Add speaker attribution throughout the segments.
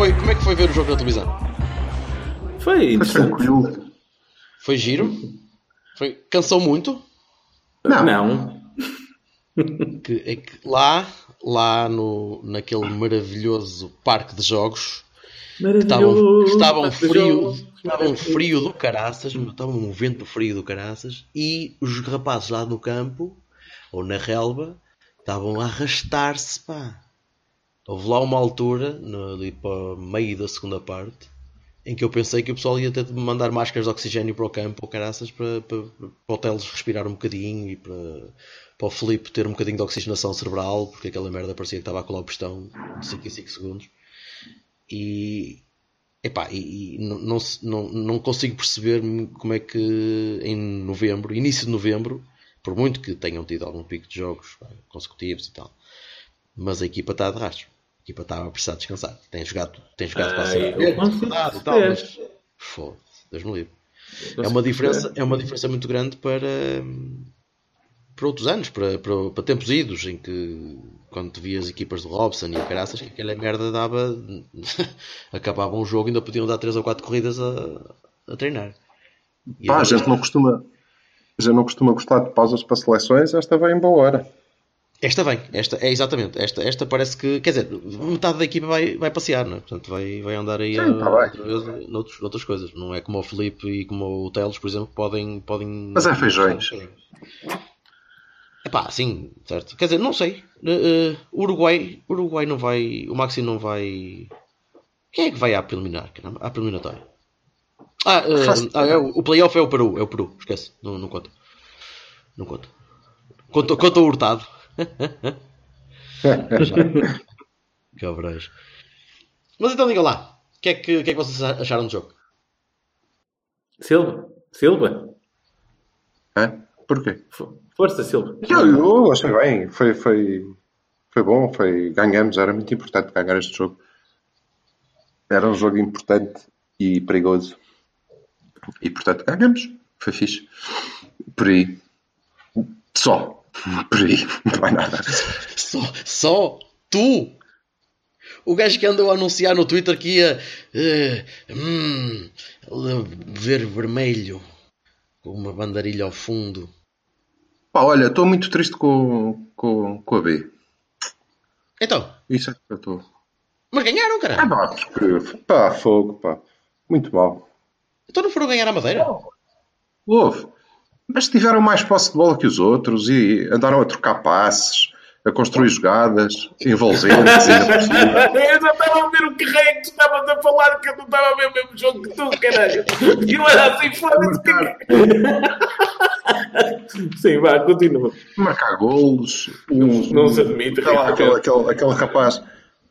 Speaker 1: Foi, como é que foi ver o jogo na televisão?
Speaker 2: Foi
Speaker 3: tranquilo.
Speaker 1: Foi giro? Foi, cansou muito?
Speaker 3: Não.
Speaker 2: Não.
Speaker 1: Que, é que lá, lá no, naquele maravilhoso parque de jogos, estavam, estavam frio, estavam frio do caraças, estava um vento frio do caraças, e os rapazes lá no campo, ou na relva, estavam a arrastar-se, pá. Houve lá uma altura, no- ali para meio da segunda parte, em que eu pensei que o pessoal ia ter de mandar máscaras de oxigênio para o campo, ou caraças, para, para, para o Teles respirar um bocadinho e para, para o Felipe ter um bocadinho de oxigenação cerebral, porque aquela merda parecia que estava a colar o pistão de 5 em 5 segundos. E, epá, e, e não, não, não, consigo perceber como é que em novembro, início de novembro, por muito que tenham tido algum pico de jogos consecutivos e tal, mas a equipa está de rastro. Equipa está a precisar descansar. Tem jogado, tem jogado
Speaker 2: consigo
Speaker 1: Verdade e tal, mas foda-se, Deus me livre. É uma diferença, é uma diferença muito grande para, para outros anos, para, para, para tempos idos, em que quando tu vias equipas do Robson e o caraças, que aquela merda dava. acabavam um jogo e ainda podiam dar 3 ou 4 corridas a, a treinar. E
Speaker 3: Pá, a gente não costuma. Gente não costuma gostar de pausas para seleções, esta vai em boa hora.
Speaker 1: Esta vem, esta é exatamente, esta, esta parece que, quer dizer, metade da equipa vai, vai passear, não é? Portanto, vai, vai andar aí
Speaker 3: Sim,
Speaker 1: a,
Speaker 3: tá bem.
Speaker 1: outra vez noutros, noutras coisas. Não é como o Felipe e como o Teles, por exemplo, que podem, podem.
Speaker 3: Mas é feijões.
Speaker 1: É pá, sim, certo. Quer dizer, não sei. Uh, uh, Uruguai, Uruguai não vai. O Maxi não vai. Quem é que vai à preliminar? caramba? À preliminatória. Ah, uh, ah, é o, o playoff é o Peru, é o Peru, esquece, não, não conta. Não conta. Conta, conta o Hurtado. Cabrais. Mas então diga lá, o que, é que, que é que vocês acharam do jogo?
Speaker 2: Silva. Silva.
Speaker 3: Hã? Porquê?
Speaker 2: Fo- Força, Silva.
Speaker 3: Eu, eu achei bem. Foi, foi, foi bom. Foi, ganhamos. Era muito importante ganhar este jogo. Era um jogo importante e perigoso. E portanto ganhamos. Foi fixe. Por aí. Só. Por aí. Não vai nada.
Speaker 1: Só, só tu! O gajo que andou a anunciar no Twitter que ia eh, hum, ver vermelho com uma bandarilha ao fundo.
Speaker 3: Pá, olha, estou muito triste com, com, com a B.
Speaker 1: Então,
Speaker 3: Isso é que eu estou.
Speaker 1: mas ganharam,
Speaker 3: Ah,
Speaker 1: caralho!
Speaker 3: pá, porque, pá, fogo, pá. Muito mal.
Speaker 1: Então não foram ganhar a Madeira?
Speaker 3: Houve. Mas tiveram mais posse de bola que os outros e andaram a trocar passes, a construir jogadas envolventes.
Speaker 2: Eu já estava a ver o que é que tu estavas a falar, que eu não estava a ver o mesmo jogo que tu, caralho. E eu era assim, foda-se. que- Sim, vá, continua.
Speaker 3: Marcar golos. Um,
Speaker 2: Não se admite,
Speaker 3: aquele,
Speaker 2: realmente.
Speaker 3: aquele, aquele, aquele rapaz,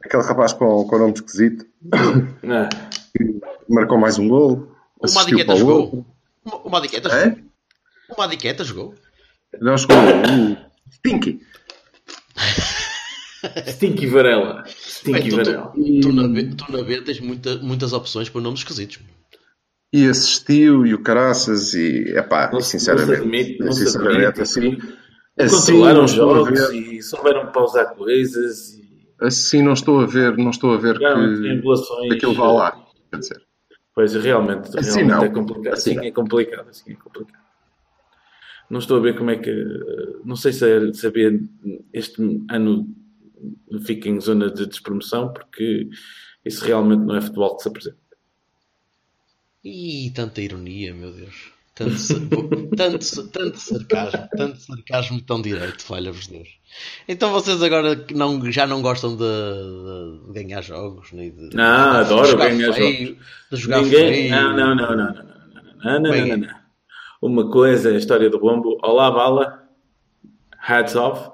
Speaker 3: aquele rapaz com, com nome esquisito
Speaker 2: Ah,
Speaker 3: que marcou mais um gol.
Speaker 1: O Madiqueta jogou. O- Madiqueta
Speaker 3: É?
Speaker 1: jogou. O Madiqueta jogou.
Speaker 3: Não jogou o Stinky.
Speaker 2: Stinky Varela. Stinky
Speaker 1: Bem, tu,
Speaker 2: Varela.
Speaker 1: tu, tu na B, tu na B tens muita, muitas opções para nomes esquisitos.
Speaker 3: E assistiu e o caraças e epá,
Speaker 2: Não
Speaker 3: sinceramente,
Speaker 2: não se admite, não
Speaker 3: sinceramente
Speaker 2: admite.
Speaker 3: assim, assim
Speaker 2: Controlaram jogos
Speaker 3: ver,
Speaker 2: e souberam pausar coisas e
Speaker 3: assim não estou a ver, não estou a ver que aquilo vá lá. Quer dizer,
Speaker 2: Pois realmente,
Speaker 3: Assim
Speaker 2: realmente
Speaker 3: não.
Speaker 2: é complicado.
Speaker 3: Assim
Speaker 2: Assim,
Speaker 3: não.
Speaker 2: é complicado. Assim é complicado. Não estou a ver como é que. eh, Não sei se é saber este ano fica em zona de despromoção, porque isso realmente não é futebol que se apresenta.
Speaker 1: Ih, tanta ironia, meu Deus. Tanto, tanto, tanto sarcasmo, tanto sarcasmo tão direito, falha-vos Deus. Então vocês agora que não, já não gostam de, de ganhar jogos, nem de,
Speaker 2: Não,
Speaker 1: de
Speaker 2: adoro ganhar
Speaker 1: feio,
Speaker 2: jogos.
Speaker 1: De jogar
Speaker 2: Ninguém.
Speaker 1: feio.
Speaker 2: Não, não, não, não, não, não, não, não, não, não, não. Uma coisa é a história do bombo. Olá, bala. hats off.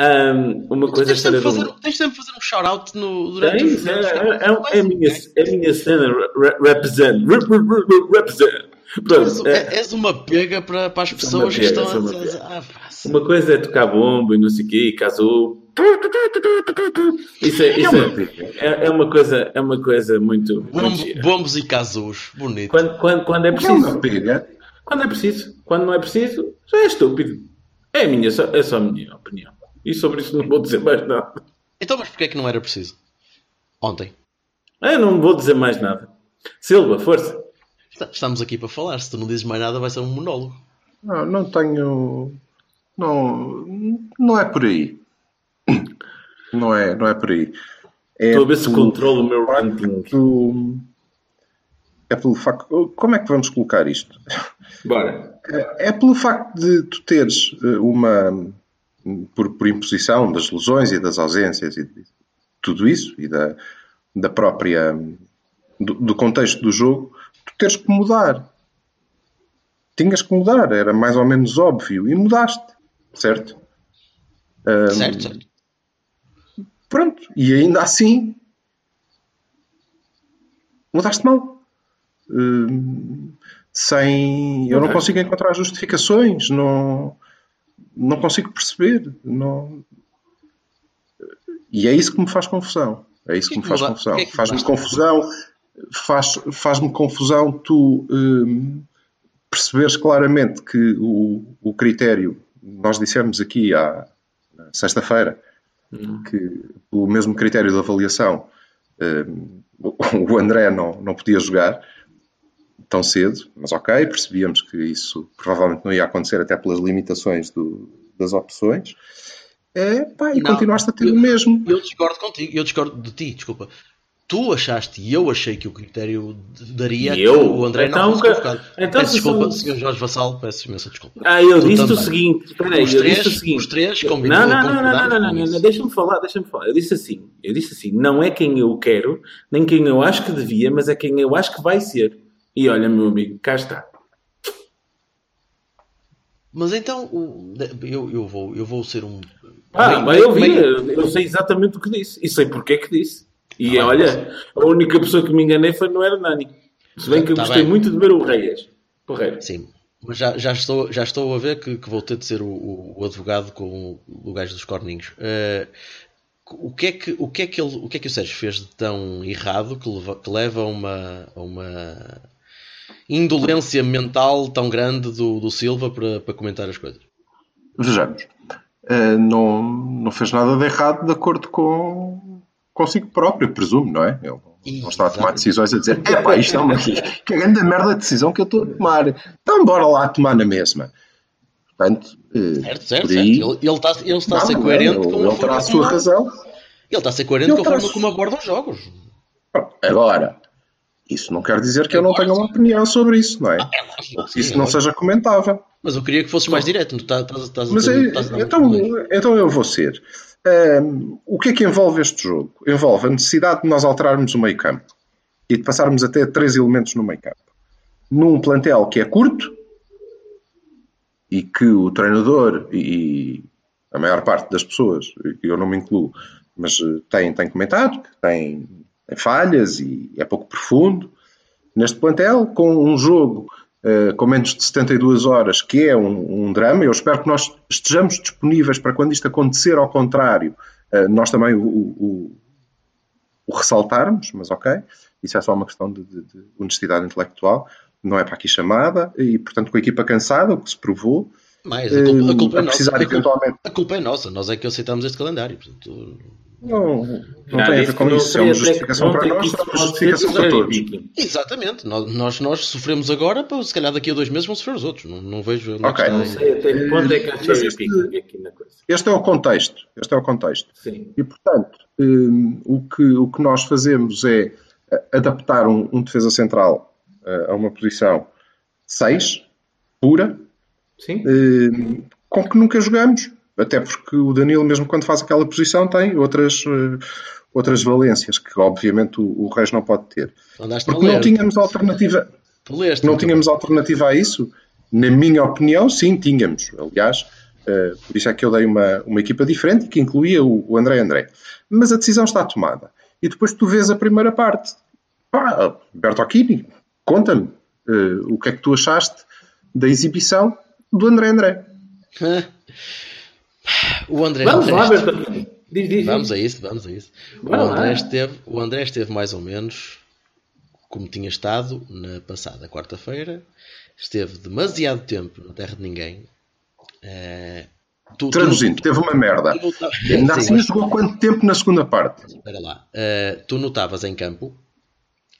Speaker 2: Um, uma coisa é a
Speaker 1: Tens
Speaker 2: história
Speaker 1: sempre,
Speaker 2: do...
Speaker 1: fazer, tens sempre fazer um shout-out no, durante
Speaker 2: Tem,
Speaker 1: os
Speaker 2: é, é, é, é a minha, é a minha cena, re- represent, re- re- re- represent.
Speaker 1: Tu
Speaker 2: Pronto,
Speaker 1: és,
Speaker 2: é,
Speaker 1: és uma pega para, para as pessoas que estão a. Ah,
Speaker 2: uma coisa é tocar bombo e não sei o quê, e casou. Isso é, isso é, é, é uma coisa, é uma coisa muito,
Speaker 1: bombos e casus. Bonito.
Speaker 2: Quando, quando, quando é
Speaker 3: É uma
Speaker 2: preciso.
Speaker 3: pega.
Speaker 2: Quando é preciso. Quando não é preciso, já é estúpido. É a minha, só- é só a minha opinião. E sobre isso não vou dizer mais nada.
Speaker 1: Então, mas porquê é que não era preciso? Ontem.
Speaker 2: Eu não vou dizer mais nada. Silva, força.
Speaker 1: Estamos aqui para falar. Se tu não dizes mais nada, vai ser um monólogo.
Speaker 3: Não, não tenho. Não, não é por aí. Não é, não é por aí. É
Speaker 2: Estou a ver se controlo o meu ranking.
Speaker 3: facto- É pelo facto. Como é que vamos colocar isto?
Speaker 2: Bora.
Speaker 3: É pelo facto de tu teres eh, uma. Por, por imposição das lesões e das ausências e de tudo isso, e da, da própria. Do, do contexto do jogo, tu teres que mudar. Tinhas que mudar, era mais ou menos óbvio, e mudaste, certo?
Speaker 1: Certo, certo.
Speaker 3: Pronto, e ainda assim mudaste mal. Hum, sem. Eu não consigo encontrar justificações, não, não consigo perceber. Não... E é isso que me faz confusão. É isso que me faz confusão.
Speaker 1: porquê é que
Speaker 3: Faz-me confusão, faz, faz-me confusão tu hum, perceberes claramente que o, o critério, nós dissemos aqui à na sexta-feira, que o mesmo critério de avaliação hum, o André não, não podia jogar tão cedo, mas ok, percebíamos que isso provavelmente não ia acontecer até pelas limitações do- das opções. É, pá, e
Speaker 1: Não,
Speaker 3: continuaste a ter
Speaker 1: eu-
Speaker 3: o mesmo.
Speaker 1: Eu discordo contigo, eu discordo de ti, desculpa. Tu achaste e eu achei que o critério daria
Speaker 2: E
Speaker 1: que
Speaker 2: eu?
Speaker 1: o André
Speaker 2: Então,
Speaker 1: não fosse convocado.
Speaker 2: então
Speaker 1: peço
Speaker 2: se
Speaker 1: desculpa,
Speaker 2: são-
Speaker 1: Sr. Jorge Vassal, peço imensa desculpa.
Speaker 2: Ah, eu
Speaker 1: Tu
Speaker 2: disse o seguinte. Espera
Speaker 1: Os
Speaker 2: eu
Speaker 1: três-
Speaker 2: disse o seguinte.
Speaker 1: os três
Speaker 2: não,
Speaker 1: combinam-
Speaker 2: não, não, não, não, não, não, não,
Speaker 1: isso.
Speaker 2: deixa-me falar, deixa-me falar. Eu disse assim, eu disse assim, não é quem eu quero, nem quem eu acho que devia, mas é quem eu acho que vai ser. E olha, meu amigo, cá está.
Speaker 1: Mas então, o- eu, eu, vou, eu vou ser um.
Speaker 2: Ah,
Speaker 1: meio-
Speaker 2: vai ouvir,
Speaker 1: meio-
Speaker 2: eu sei exatamente o que disse. E sei porque é que disse. E
Speaker 1: bem,
Speaker 2: olha, a única pessoa que me enganei foi no Hernani. Se bem que eu
Speaker 1: Tá
Speaker 2: gostei
Speaker 1: bem.
Speaker 2: muito de ver o Reias. Correto.
Speaker 1: Sim, mas já, já, estou, já estou a ver que, que vou ter de ser o, o- o advogado com o, o gajo dos corninhos. Eh, o, que é que, o, que é que ele, o que é que o Sérgio fez de tão errado que leva, que leva a uma, a uma indolência mental tão grande do, do Silva para, para comentar as coisas?
Speaker 3: Vejamos. Eh, não, não fez nada de errado de acordo com consigo próprio, presumo, não é? Ele não está a tomar decisões a dizer é pá, isto é uma que grande merda de decisão que eu estou a tomar. Então bora lá tomar na mesma. Portanto, eh,
Speaker 1: Certo, certo,
Speaker 3: por
Speaker 1: certo.
Speaker 3: aí,
Speaker 1: Ele, ele está, ele está a ser
Speaker 3: não,
Speaker 1: coerente
Speaker 3: ele,
Speaker 1: com
Speaker 3: ele
Speaker 1: a
Speaker 3: terá
Speaker 1: forma
Speaker 3: a sua
Speaker 1: como-
Speaker 3: razão.
Speaker 1: Ele está a ser coerente
Speaker 3: Ele
Speaker 1: com a forma como aborda os jogos.
Speaker 3: Agora, isso não quer dizer que eu não tenha uma opinião sobre isso, não é?
Speaker 1: É lógico, sim,
Speaker 3: Isso
Speaker 1: é
Speaker 3: não seja comentável.
Speaker 1: Mas eu queria que fosses mais direto.
Speaker 3: Mas
Speaker 1: estás,
Speaker 3: é- então, então eu vou ser. Ahm, o que é que envolve este jogo? Envolve a necessidade de nós alterarmos o meio campo e de passarmos a ter três elementos no meio campo. Num plantel que é curto e que o treinador e a maior parte das pessoas, eu não me incluo, mas eh, tem, tem comentado que tem falhas e é pouco profundo. Neste plantel, com um jogo eh, com menos de 72 horas, que é um, um drama, eu espero que nós estejamos disponíveis para quando isto acontecer ao contrário, eh, nós também o, o- o ressaltarmos, mas ok, isso é só uma questão de, de- de honestidade intelectual, não é para aqui chamada, e portanto com a equipa cansada, o que se provou,
Speaker 1: Mais, a culpa, a culpa
Speaker 3: eh,
Speaker 1: é
Speaker 3: precisar
Speaker 1: nossa. A culpa, a culpa é nossa. Nós é que aceitamos este calendário. Portanto,
Speaker 3: Não, não tem a ver com isso, é uma
Speaker 2: seria-
Speaker 3: justificação para nós, é uma justificação para todos.
Speaker 1: Exatamente. Nós, nós, nós sofremos agora, para se calhar daqui a dois meses vão sofrer os outros. Não, não vejo é
Speaker 3: Ok.
Speaker 2: Não sei até que ponto é que há cherry aqui na coisa.
Speaker 3: Este é o contexto. Este é o contexto.
Speaker 2: Sim.
Speaker 3: E, portanto, hum, o, que, o que nós fazemos é eh, adaptar um, um defesa central eh, a uma posição 6, pura,
Speaker 2: Sim.
Speaker 3: hum, com que nunca jogamos. Até porque o Danilo, mesmo quando faz aquela posição, tem outras, eh, outras valências que, obviamente, o, o Reis não pode ter.
Speaker 1: Andaste
Speaker 3: Porque não tínhamos alternativa.
Speaker 1: Leste.
Speaker 3: Não
Speaker 1: muito
Speaker 3: tínhamos alternativa a isso? Na minha opinião, sim, tínhamos. Aliás, Uh, por isso é que eu dei uma, uma equipa diferente que incluía o, o André André. Mas a decisão está tomada. E depois tu vês a primeira parte. Pá, Bertocchini, conta-me uh, o que é que tu achaste da exibição do André André.
Speaker 1: o André
Speaker 2: Vamos
Speaker 1: André
Speaker 2: lá,
Speaker 1: esteve...
Speaker 2: Diz, diz,
Speaker 1: Vamos
Speaker 2: diz.
Speaker 1: a isso, vamos a isso. O
Speaker 2: lá.
Speaker 1: André, esteve, o André esteve mais ou menos como tinha estado na passada quarta-feira. Esteve demasiado tempo na terra de ninguém. Tu- tu-
Speaker 3: Traduzindo, teve uma merda. Ainda
Speaker 1: Sim,
Speaker 3: assim jogou quanto tempo na segunda parte?
Speaker 1: Espera lá. Uh, tu notavas em campo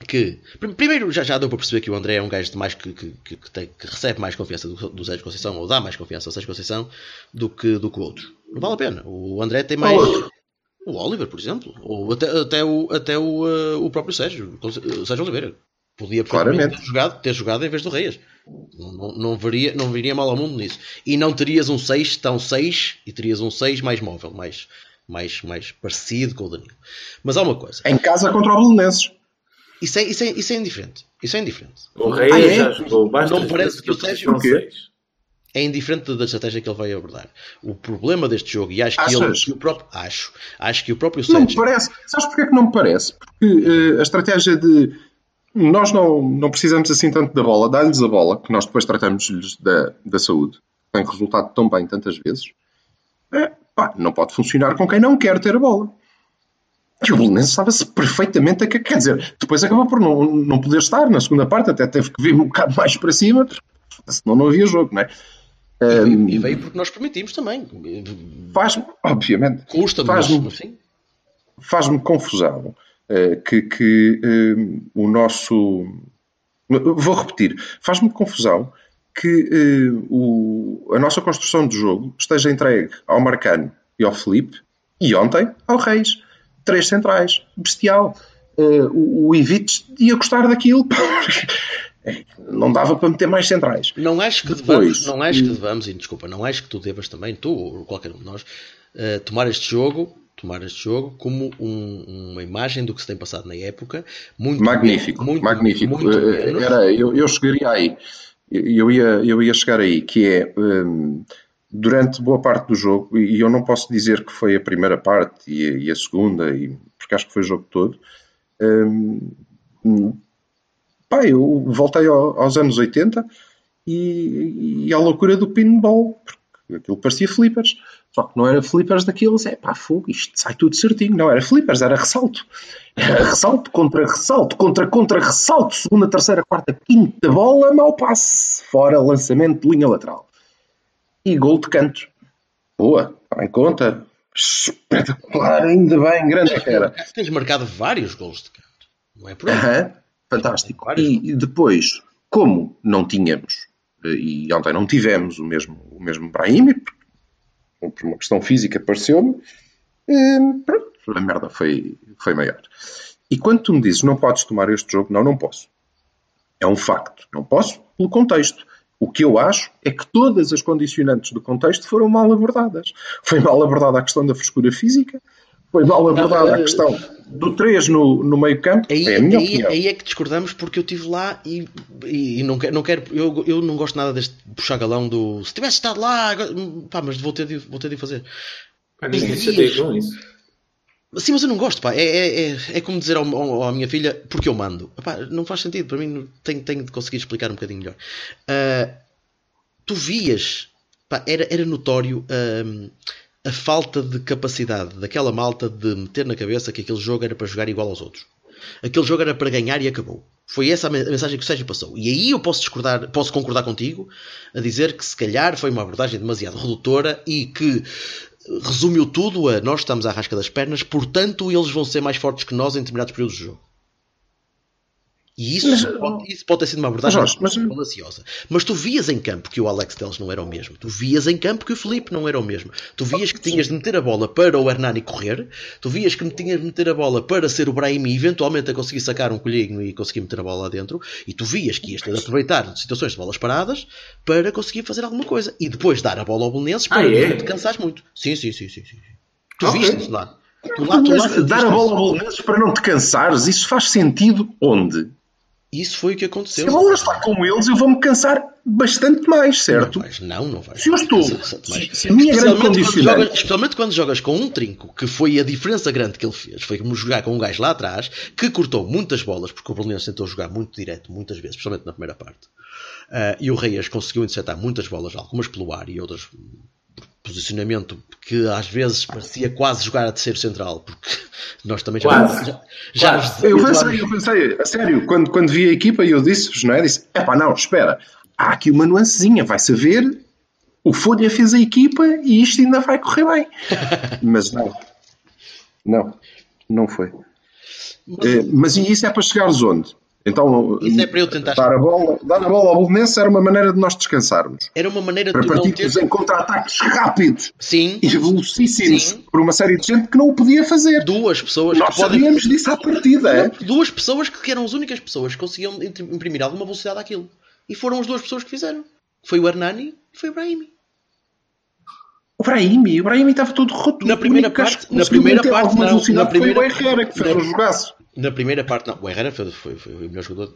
Speaker 1: que. prim- Primeiro, já, já deu para perceber que o André é um gajo de mais que, que, que, que tem- que recebe mais confiança do, do Sérgio Conceição, ou dá mais confiança ao Sérgio Conceição, do que, do que o outro. Não vale a pena. O André tem mais. O Oliver, por exemplo. Ou até, até, o, até o, uh, o próprio Sérgio. O Sérgio Oliveira. Podia perfeitamente
Speaker 3: Claramente.
Speaker 1: ter jogado, ter jogado em vez do Reis. Não, não, não, veria, não viria mal ao mundo nisso. E não terias um 6 tão 6 e terias um 6 mais móvel, mais, mais, mais parecido com o Danilo. Mas há uma coisa.
Speaker 3: Em casa contra o Belenenses.
Speaker 1: Isso é, isso, é, isso é indiferente. Isso é indiferente.
Speaker 2: O Rei
Speaker 3: Ah, é?
Speaker 2: já jogou
Speaker 1: Não me parece que o Sérgio-
Speaker 3: O quê?
Speaker 1: É indiferente da estratégia que ele vai abordar. O problema deste jogo, e acho que
Speaker 3: Achas?
Speaker 1: ele. o próprio, acho. Acho que o próprio
Speaker 3: Não me
Speaker 1: Sérgio.
Speaker 3: parece. Sabes porquê que não me parece? Porque eh, a estratégia de nós não, não precisamos assim tanto da bola, dá-lhes a bola, que nós depois tratamos-lhes da, da saúde, que tem resultado tão bem tantas vezes, é, pá, não pode funcionar com quem não quer ter a bola. E o Belenenses estava-se perfeitamente a que, quer dizer, depois acabou por não, não poder estar na segunda parte, até teve que vir um bocado mais para cima, senão não havia jogo, não é?
Speaker 1: E, e veio porque nós permitimos também.
Speaker 3: Faz-me, obviamente,
Speaker 1: Custa-me, mas
Speaker 3: Faz-me-
Speaker 1: enfim.
Speaker 3: faz-me confusão eh, que, que, eh, o nosso. Vou repetir, faz-me confusão que eh, o- a nossa construção de jogo esteja entregue ao Marcano e ao Felipe e ontem ao Reis. Três centrais, bestial. Eh, o, o Ivites ia gostar daquilo. Eh, Não dava para meter mais centrais.
Speaker 1: Não acho que
Speaker 3: Depois,
Speaker 1: devamos, não acho que devamos, e desculpa, não acho que tu devas também, tu ou qualquer um de nós, eh, tomar este jogo, tomar este jogo como um- uma imagem do que se tem passado na época, muito
Speaker 3: Magnífico,
Speaker 1: muito-
Speaker 3: magnífico.
Speaker 1: muito
Speaker 3: Eh. Era, eu, eu chegaria aí. Eu ia, eu ia chegar aí, que é hum, durante boa parte do jogo, e eu não posso dizer que foi a primeira parte e a, e a segunda, e, porque acho que foi o jogo todo. hum, pá, eu voltei ao- aos anos 80 e, e à loucura do pinball, porque aquilo parecia flippers. Só que não era flippers daqueles, é pá, fogo, isto sai tudo certinho. Não era flippers, era ressalto. Era ressalto contra ressalto, contra contra ressalto, segunda, terceira, quarta, quinta bola, mau passe, fora lançamento de linha lateral. E gol de canto. Boa, está em conta. Espetacular, ainda bem, grande que era.
Speaker 1: Tens marcado vários gols de canto. Não é por aí.
Speaker 3: Aham, fantástico. E, e depois, como não tínhamos, eh, e ontem não tivemos o mesmo, o mesmo Brahimi, por por uma questão física pareceu-me, eh, pronto, a merda foi, foi maior. E quando tu me dizes não podes tomar este jogo, não, não posso. É um facto. Não posso pelo contexto. O que eu acho é que todas as condicionantes do contexto foram mal abordadas. Foi mal abordada a questão da frescura física, foi mal abordada a
Speaker 1: eh,
Speaker 3: questão do 3 no, no meio campo.
Speaker 1: Aí,
Speaker 3: é a minha
Speaker 1: aí,
Speaker 3: opinião.
Speaker 1: aí é que discordamos porque eu estive lá e, e, e não quero, não quero eu, eu não gosto nada deste puxar galão do se tivesse estado lá, agora- pá, mas vou ter de, vou ter de fazer.
Speaker 2: Pá, ninguém se com isso.
Speaker 1: Sim, mas eu não gosto, pá. É, é, é, é como dizer ao, ao- à minha filha, porque eu mando. Não faz sentido, para mim tenho, tenho de conseguir explicar um bocadinho melhor. Ah, tu vias, pá, era, era notório ahm, a falta de capacidade daquela malta de meter na cabeça que aquele jogo era para jogar igual aos outros. Aquele jogo era para ganhar e acabou. Foi essa a mensagem que o Sérgio passou. E aí eu posso discordar, posso concordar contigo a dizer que se calhar foi uma abordagem demasiado redutora e que resumiu tudo a nós estamos à rasca das pernas, portanto eles vão ser mais fortes que nós em determinados períodos do jogo. E isso,
Speaker 3: Mas,
Speaker 1: pode, isso pode ter sido uma abordagem
Speaker 3: mas-
Speaker 1: falaciosa. Mas tu vias em campo que o Alex Teles não era o mesmo. Tu vias em campo que o Felipe não era o mesmo. Tu vias que tinhas de meter a bola para o Hernani correr. Tu vias que tinhas de meter a bola para ser o Brahimi eventualmente a conseguir sacar um colhinho e conseguir meter a bola lá dentro. E tu vias que ias ter de aproveitar situações de bolas paradas para conseguir fazer alguma coisa. E depois dar a bola ao Belenenses para
Speaker 2: Ah, é?
Speaker 1: não te cansares muito. Sim, sim, sim, sim. sim. Tu
Speaker 3: Ok.
Speaker 1: viste isso lá. Tu lá, tu lá
Speaker 3: Mas dar a bola ao Belenenses para não te cansares, isso faz sentido onde?
Speaker 1: Isso foi o que
Speaker 3: Se
Speaker 1: aconteceu.
Speaker 3: eu vou estar com eles, eu vou-me cansar bastante mais, certo?
Speaker 1: Não vais, não, não vais.
Speaker 3: Se eu estou- se- se a minha grande
Speaker 1: Especialmente quando
Speaker 3: condicionante-
Speaker 1: jogas- Especialmente quando jogas com um trinco, que foi a diferença grande que ele fez. Foi como jogar com um gajo lá atrás, que cortou muitas bolas, porque o Belenenses tentou jogar muito direto, muitas vezes, especialmente na primeira parte. Ah, e o Reis conseguiu interceptar muitas bolas, algumas pelo ar e outras posicionamento que às vezes parecia quase jogar a terceiro central, porque nós também já,
Speaker 2: Quase.
Speaker 1: já, já
Speaker 2: Quase.
Speaker 3: Eu pensei, eu pensei, a sério, quando, quando vi a equipa e eu disse-vos, não é? Disse, epá, não, espera, há aqui uma nuancezinha, vai saber, o Folha fez a equipa e isto ainda vai correr bem. Mas não, não, não foi. Eh, mas e isso é para chegares onde? Então,
Speaker 1: Isso é para eu tentar-
Speaker 3: dar a bola, dar a bola ao Bolonense era uma maneira de nós descansarmos.
Speaker 1: Era uma maneira
Speaker 3: Para
Speaker 1: de
Speaker 3: partirmos
Speaker 1: ter.
Speaker 3: em contra-ataques rápidos
Speaker 1: Sim,
Speaker 3: e velocíssimos
Speaker 1: Sim.
Speaker 3: por uma série de gente que não o podia fazer.
Speaker 1: duas pessoas
Speaker 3: Nós
Speaker 1: que podem.
Speaker 3: sabíamos disso à partida, é?
Speaker 1: Duas pessoas que eram as únicas pessoas que conseguiam imprimir alguma velocidade àquilo. E foram as duas pessoas que fizeram. Foi o Hernani e foi o Brahimi.
Speaker 3: O Brahimi, o Brahimi estava todo roto.
Speaker 1: Na primeira parte- na primeira parte não, na primeira-
Speaker 3: foi o Herrera, que fez
Speaker 1: na-
Speaker 3: o jogaço.
Speaker 1: Na primeira parte, não. O Herrera foi, foi, foi o melhor jogador.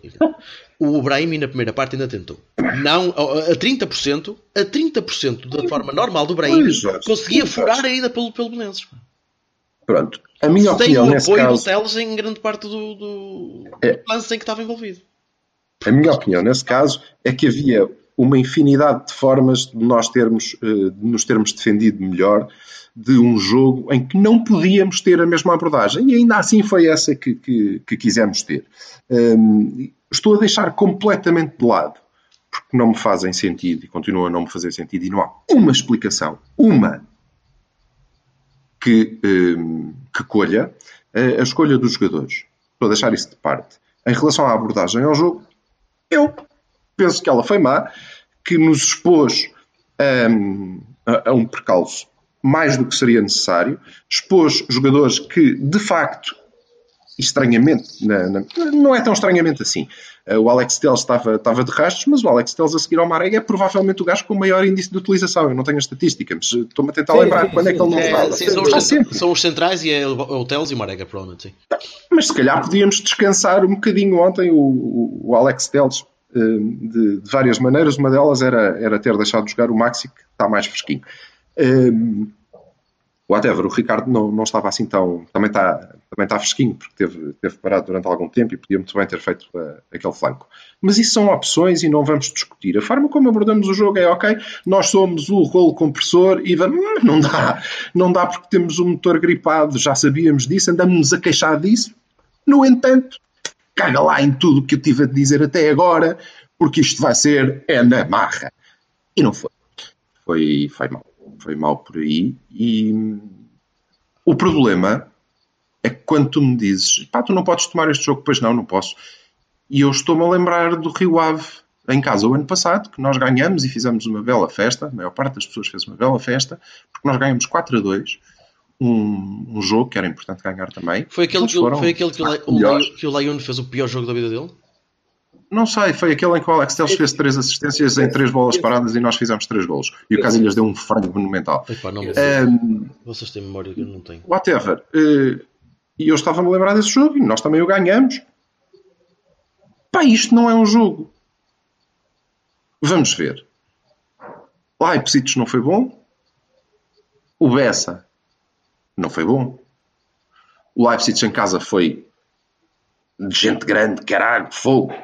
Speaker 1: O Brahimi na primeira parte ainda tentou. Não, a a 30%, a 30% da forma normal do Brahimi conseguia furar
Speaker 3: Jorge.
Speaker 1: a ida pelo, pelo Belenenses.
Speaker 3: Pronto. A minha
Speaker 1: Sem
Speaker 3: opinião
Speaker 1: o
Speaker 3: nesse
Speaker 1: apoio do Teles em grande parte do, do,
Speaker 3: É.
Speaker 1: do lance em que estava envolvido.
Speaker 3: a minha opinião nesse caso é que havia uma infinidade de formas de nós termos, eh, de nos termos defendido melhor de um jogo em que não podíamos ter a mesma abordagem. E ainda assim foi essa que, que, que quisemos ter. Hum, estou a deixar completamente de lado, porque não me fazem sentido e continua a não me fazer sentido, e não há uma explicação, uma, que, hum, que colha eh, a escolha dos jogadores. Estou a deixar isso de parte. Em relação à abordagem ao jogo, eu penso que ela foi má, que nos expôs hum, a, a um percalço mais do que seria necessário, expôs jogadores que, de facto, estranhamente, na- na- não é tão estranhamente assim. Eh, O Alex Telles estava, estava de rastros, mas o Alex Telles a seguir ao Marega é provavelmente o gajo com o maior índice de utilização. Eu não tenho a estatística, mas eh, estou-me a tentar lembrar quando é que ele não
Speaker 1: É, sim, são,
Speaker 3: Está
Speaker 1: os,
Speaker 3: sempre.
Speaker 1: são os centrais e é o o Teles e o Marega, provavelmente. Sim.
Speaker 3: Mas se calhar podíamos descansar um bocadinho ontem o, o- o Alex Telles eh, de, de várias maneiras. Uma delas era, era ter deixado de jogar o Maxi, que está mais fresquinho. Um, whatever, o Ricardo não, não estava assim tão. Também está, também está fresquinho, porque teve, teve parado durante algum tempo e podia muito bem ter feito eh, aquele flanco. Mas isso são opções e não vamos discutir. A forma como abordamos o jogo é ok, nós somos o rolo compressor e vamos. Hum, Não dá, não dá porque temos o motor gripado, já sabíamos disso, andamos a queixar disso. No entanto, caga lá em tudo o que eu tive a dizer até agora, porque isto vai ser é na marra. E não foi. Foi, foi mal. Foi mal por aí. E o problema é que quando tu me dizes, pá, tu não podes tomar este jogo, pois não, não posso. E eu estou-me a lembrar do Rio Ave em casa o ano passado, que nós ganhamos e fizemos uma bela festa. A maior parte das pessoas fez uma bela festa, porque nós ganhamos 4 a 2. Um, um jogo que era importante ganhar também.
Speaker 1: Foi aquele, que,
Speaker 3: foram,
Speaker 1: foi aquele que, o, que o fez o pior jogo da vida dele?
Speaker 3: Não sei, foi aquele em que o Alex Telles fez três assistências em três bolas paradas e nós fizemos três golos. E o Casilhas deu um frango monumental.
Speaker 1: Epá, não,
Speaker 3: Um,
Speaker 1: Vocês têm memória que eu não tenho.
Speaker 3: whatever. Eh, E eu estava-me a lembrar desse jogo e nós também o ganhamos. Pá, isto não é um jogo. Vamos ver. Leipzig não foi bom. O Bessa não foi bom. O Leipzig em casa foi de gente grande, caralho, fogo.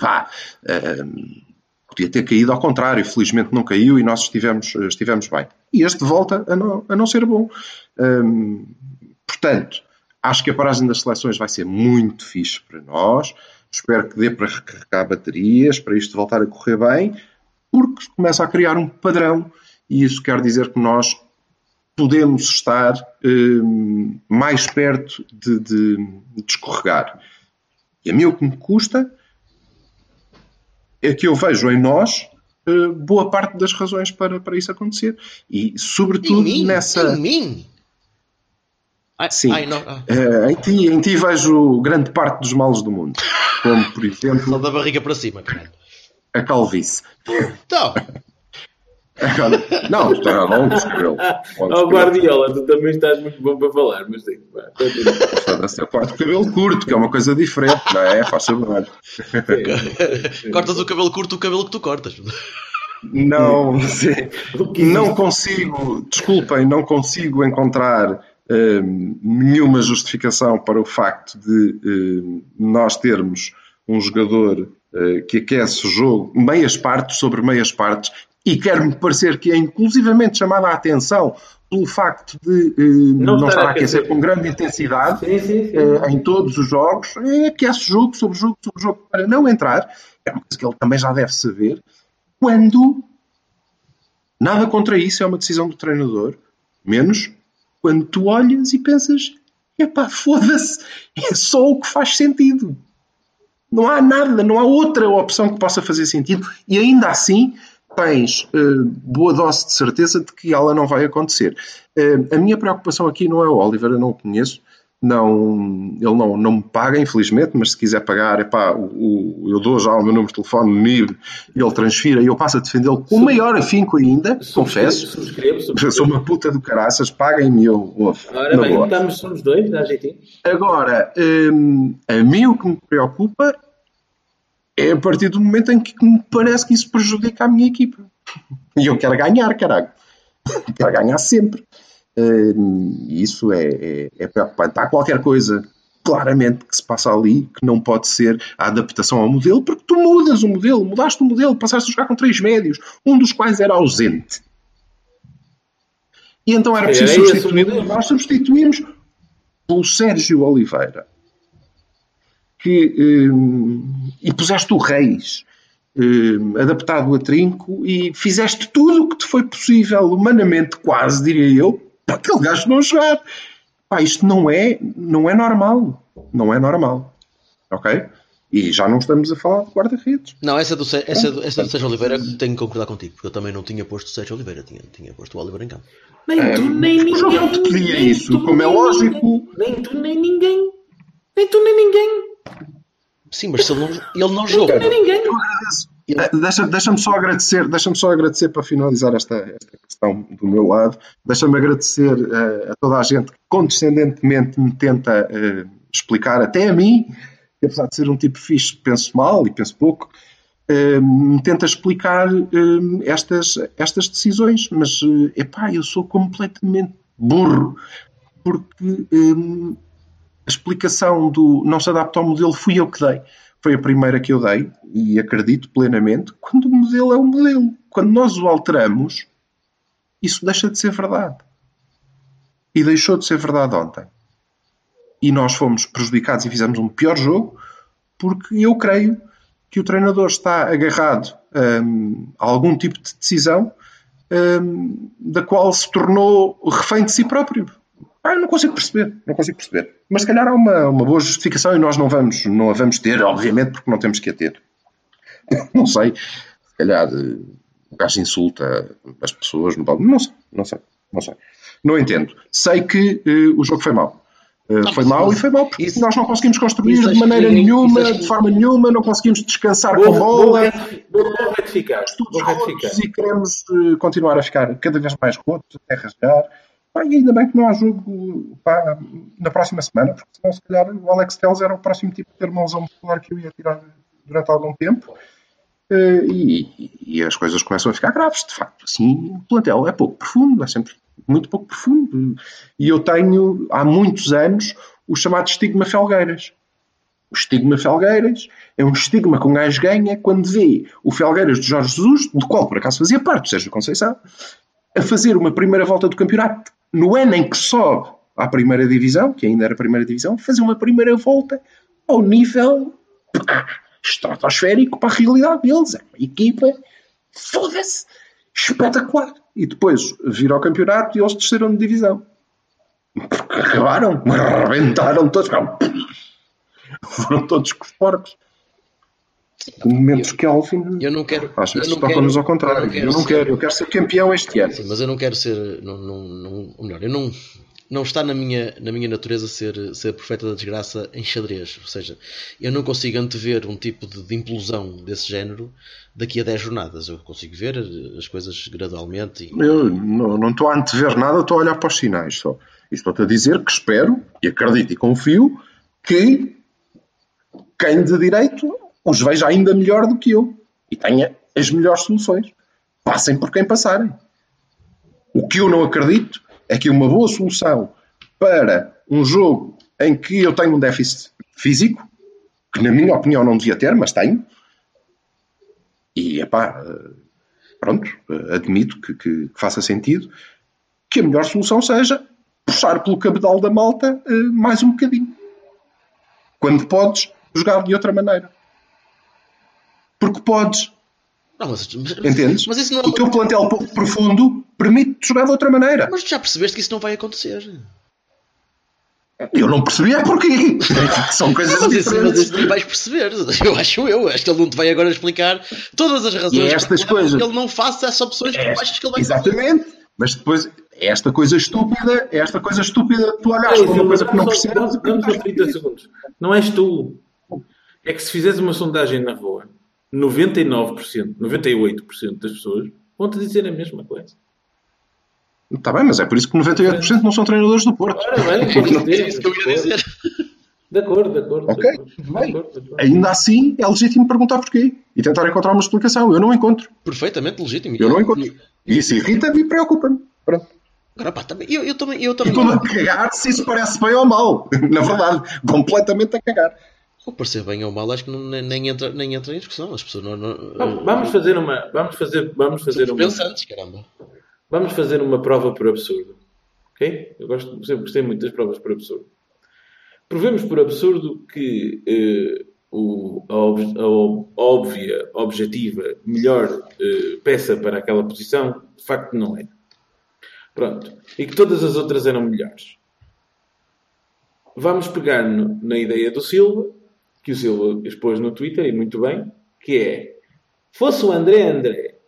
Speaker 3: Vá. Ahm, podia ter caído ao contrário, felizmente não caiu e nós estivemos, estivemos bem. E este volta a não, a não ser bom. Ahm, portanto, acho que a paragem das seleções vai ser muito fixe para nós. Espero que dê para recarregar baterias, para isto voltar a correr bem, porque começa a criar um padrão e isso quer dizer que nós podemos estar hum, mais perto de, de, de escorregar. E a mim o que me custa é que eu vejo em nós eh, boa parte das razões para, para isso acontecer. E,
Speaker 1: Em
Speaker 3: sobretudo,
Speaker 1: mim?
Speaker 3: nessa.
Speaker 1: Em mim? Ai,
Speaker 3: Sim.
Speaker 1: Ah,
Speaker 3: Eh, em, ti, em ti vejo grande parte dos males do mundo. Como, por exemplo,
Speaker 1: só da barriga para cima, caralho.
Speaker 3: a calvície.
Speaker 1: Então,
Speaker 3: não, longos cabelo. longos
Speaker 2: Ó. Guardiola, tu também estás muito bom para falar, mas.
Speaker 3: Foda-se, Eu corto o cabelo curto, que é uma coisa diferente, não é? Faz favor.
Speaker 1: Cortas o cabelo curto, o cabelo que tu cortas.
Speaker 3: Não,
Speaker 2: que
Speaker 3: não consigo, desculpem, não consigo encontrar hum, nenhuma justificação para o facto de hum, nós termos um jogador eh, que aquece o jogo meias partes sobre meias partes e quer-me parecer que é inclusivamente chamada a atenção pelo facto de hum,
Speaker 2: Não
Speaker 3: não,
Speaker 2: estar a
Speaker 3: aquecer com grande intensidade
Speaker 2: Sim, sim, sim.
Speaker 3: eh, em todos os jogos, é aquece jogo sobre jogo sobre jogo para não entrar. É uma coisa que ele também já deve saber. Quando nada contra isso é uma decisão do treinador, menos quando tu olhas e pensas: epá, foda-se, é só o que faz sentido. Não há nada, não há outra opção que possa fazer sentido e ainda assim tens eh, boa dose de certeza de que ela não vai acontecer. Eh, a minha preocupação aqui não é o Oliver, eu não o conheço, não, ele não, não me paga, infelizmente, mas se quiser pagar, epá, o, o- eu dou já o meu número de telefone NIB e ele transfira e eu passo a defendê-lo com o maior afinco ainda, confesso.
Speaker 2: Subscrevo,
Speaker 3: Eu
Speaker 2: subscrevo.
Speaker 3: sou uma puta do caraças, paguem-me eu, ouve,
Speaker 2: Ora bem,
Speaker 3: boa.
Speaker 2: estamos, somos dois, dá jeitinho.
Speaker 3: Agora, hum, a mim o que me preocupa é a partir do momento em que me parece que isso prejudica a minha equipa. E eu quero ganhar, caralho. Quero ganhar sempre. E isso é, é, é preocupante. Há qualquer coisa, claramente, que se passa ali que não pode ser a adaptação ao modelo, porque tu mudas o modelo, mudaste o modelo, passaste a jogar com três médios, um dos quais era ausente. E então era preciso substituir. Nós substituímos pelo Sérgio Oliveira. Que, hum, e puseste o Reis hum, adaptado a trinco e fizeste tudo o que te foi possível, humanamente quase, diria eu, para aquele gajo não jogar. Pá, isto não é, não é normal. Não é normal. Ok? E já não estamos a falar de guarda-redes.
Speaker 1: Não, essa do, Sé- essa, do- essa do Sérgio Oliveira tenho que concordar contigo, porque eu também não tinha posto o Sérgio Oliveira, tinha, tinha posto o Oliver em campo.
Speaker 2: Nem tu, nem
Speaker 3: o
Speaker 2: ninguém.
Speaker 3: jogo não te pedia isso,
Speaker 2: tu,
Speaker 3: como é lógico.
Speaker 2: ninguém. Nem tu, nem ninguém. Nem tu, nem ninguém.
Speaker 1: Sim, mas se ele não, ele não jogou.
Speaker 2: Nem ninguém.
Speaker 3: Eh, Deixa- Deixa-me só agradecer, deixa-me só agradecer para finalizar esta, esta questão do meu lado. Deixa-me agradecer eh, a toda a gente que condescendentemente me tenta eh, explicar, até a mim, que apesar de ser um tipo fixe, penso mal e penso pouco, eh, me tenta explicar estas, estas decisões. Mas, eh, epá, eu sou completamente burro, porque a explicação do não se adapta ao modelo fui eu que dei. Foi a primeira que eu dei e acredito plenamente quando o modelo é o modelo. Quando nós o alteramos, isso deixa de ser verdade. E deixou de ser verdade ontem. E nós fomos prejudicados e fizemos um pior jogo porque eu creio que o treinador está agarrado hum, a algum tipo de decisão hum, da qual se tornou refém de si próprio. Ah, eu não consigo perceber, não consigo perceber. Mas se calhar há uma, uma boa justificação e nós não vamos, não a vamos ter, obviamente, porque não temos que a ter. Não sei, se calhar eh, o gajo insulta as pessoas, no balde. não sei, não sei, não sei. Não entendo. Sei que eh, o jogo foi mau. Eh, foi mau e foi mau porque
Speaker 1: isso-
Speaker 3: nós não conseguimos construir de maneira
Speaker 1: que-
Speaker 3: nenhuma, de forma nenhuma, não conseguimos descansar
Speaker 2: Vou,
Speaker 3: com
Speaker 2: vou,
Speaker 3: bola.
Speaker 2: Vou retificar. Vou retificar.
Speaker 3: rotos e queremos eh, continuar a ficar cada vez mais rotos, até rasgar. E ainda bem que não há jogo pá, na próxima semana, porque senão, se calhar, o Alex Telles era o próximo tipo de ter uma lesão muscular que eu ia tirar durante algum tempo. Eh, e, e as coisas começam a ficar graves, de facto. Assim, o plantel é pouco profundo, é sempre muito pouco profundo. E eu tenho, há muitos anos, o chamado estigma Felgueiras. O estigma Felgueiras é um estigma que um gajo ganha quando vê o Felgueiras de Jorge Jesus, do qual por acaso fazia parte, Sérgio Conceição, a fazer uma primeira volta do campeonato no ano em que sobe à primeira divisão, que ainda era a primeira divisão, fazer uma primeira volta ao nível pá, estratosférico para a realidade deles. É uma equipa, foda-se, espetacular. E depois vira ao campeonato e eles desceram de divisão. Porque acabaram, arrebentaram todos. Foram todos com os porcos. Momentos que Alvin.
Speaker 1: Eu não quero.
Speaker 3: Às
Speaker 1: eu
Speaker 3: vezes
Speaker 1: não
Speaker 3: toca-nos
Speaker 1: quero-
Speaker 3: ao contrário. Eu não
Speaker 1: ser-
Speaker 3: quero, eu quero ser campeão este ano.
Speaker 1: Sim, mas eu não quero ser. Não, não, não, ou melhor, eu não, não está na minha, na minha natureza ser, ser profeta da desgraça em xadrez. Ou seja, eu não consigo antever um tipo de, de implosão desse género daqui a 10 jornadas. Eu consigo ver as coisas gradualmente. E...
Speaker 3: Eu não, não estou a antever nada, estou a olhar para os sinais só. E estou-te a dizer que espero, e acredito e confio, que quem de direito os veja ainda melhor do que eu e tenha as melhores soluções. Passem por quem passarem. O que eu não acredito é que uma boa solução para um jogo em que eu tenho um déficit físico, que na minha opinião não devia ter, mas tenho, e epá, pronto, admito que, que, que faça sentido, que a melhor solução seja puxar pelo cabedal da malta uh, mais um bocadinho. Quando podes jogar de outra maneira. Porque podes.
Speaker 1: Não, mas, mas,
Speaker 3: Entendes?
Speaker 1: Mas isso não...
Speaker 3: O teu plantel profundo permite-te jogar de outra maneira.
Speaker 1: Mas tu já percebeste que isso não vai acontecer.
Speaker 3: Eu não percebi é porquê. São coisas
Speaker 1: mas
Speaker 3: diferentes.
Speaker 1: Isso, mas isso vais perceber. Eu acho eu. Acho que ele não te vai agora explicar todas as razões
Speaker 3: e é estas coisas.
Speaker 1: que ele não faça essas opções que
Speaker 3: é,
Speaker 1: tu achas que ele vai
Speaker 3: Exatamente. Fazer. Mas depois, é esta coisa estúpida, é esta coisa estúpida, tu olhas para uma coisa que não percebes.
Speaker 2: Damos só 30 segundos. Não és tu. É que se fizeres uma sondagem na rua, 99%, 98% das pessoas vão-te dizer a mesma coisa.
Speaker 3: Está bem, mas é por isso que 98% não são treinadores do Porto.
Speaker 2: Ora bem, é isso que eu ia dizer. De acordo, de acordo.
Speaker 3: Ok, bem. Ainda assim é legítimo perguntar porquê e tentar encontrar uma explicação. Eu não encontro.
Speaker 1: Perfeitamente legítimo.
Speaker 3: Eu não encontro. E isso irrita-me e preocupa-me. Pronto.
Speaker 1: Agora, pá, também, eu, eu também. Eu também...
Speaker 3: Estou a cagar se isso parece bem ou mal. Na verdade, completamente a cagar.
Speaker 1: Ou parecer bem ou mal, acho que não, nem, entra, nem entra em discussão. As pessoas não. não
Speaker 2: vamos, vamos fazer uma. Vamos fazer, vamos fazer uma.
Speaker 1: pensantes, caramba.
Speaker 2: Vamos fazer uma prova por absurdo. Ok? Eu gosto, sempre gostei muito das provas por absurdo. Provemos por absurdo que eh, o, a, ob, a, óbvia, objetiva, melhor eh, peça para aquela posição, de facto não é. Pronto. E que todas as outras eram melhores. Vamos pegar no, na ideia do Silva, que o Silva expôs no Twitter, e muito bem, que é, fosse o André André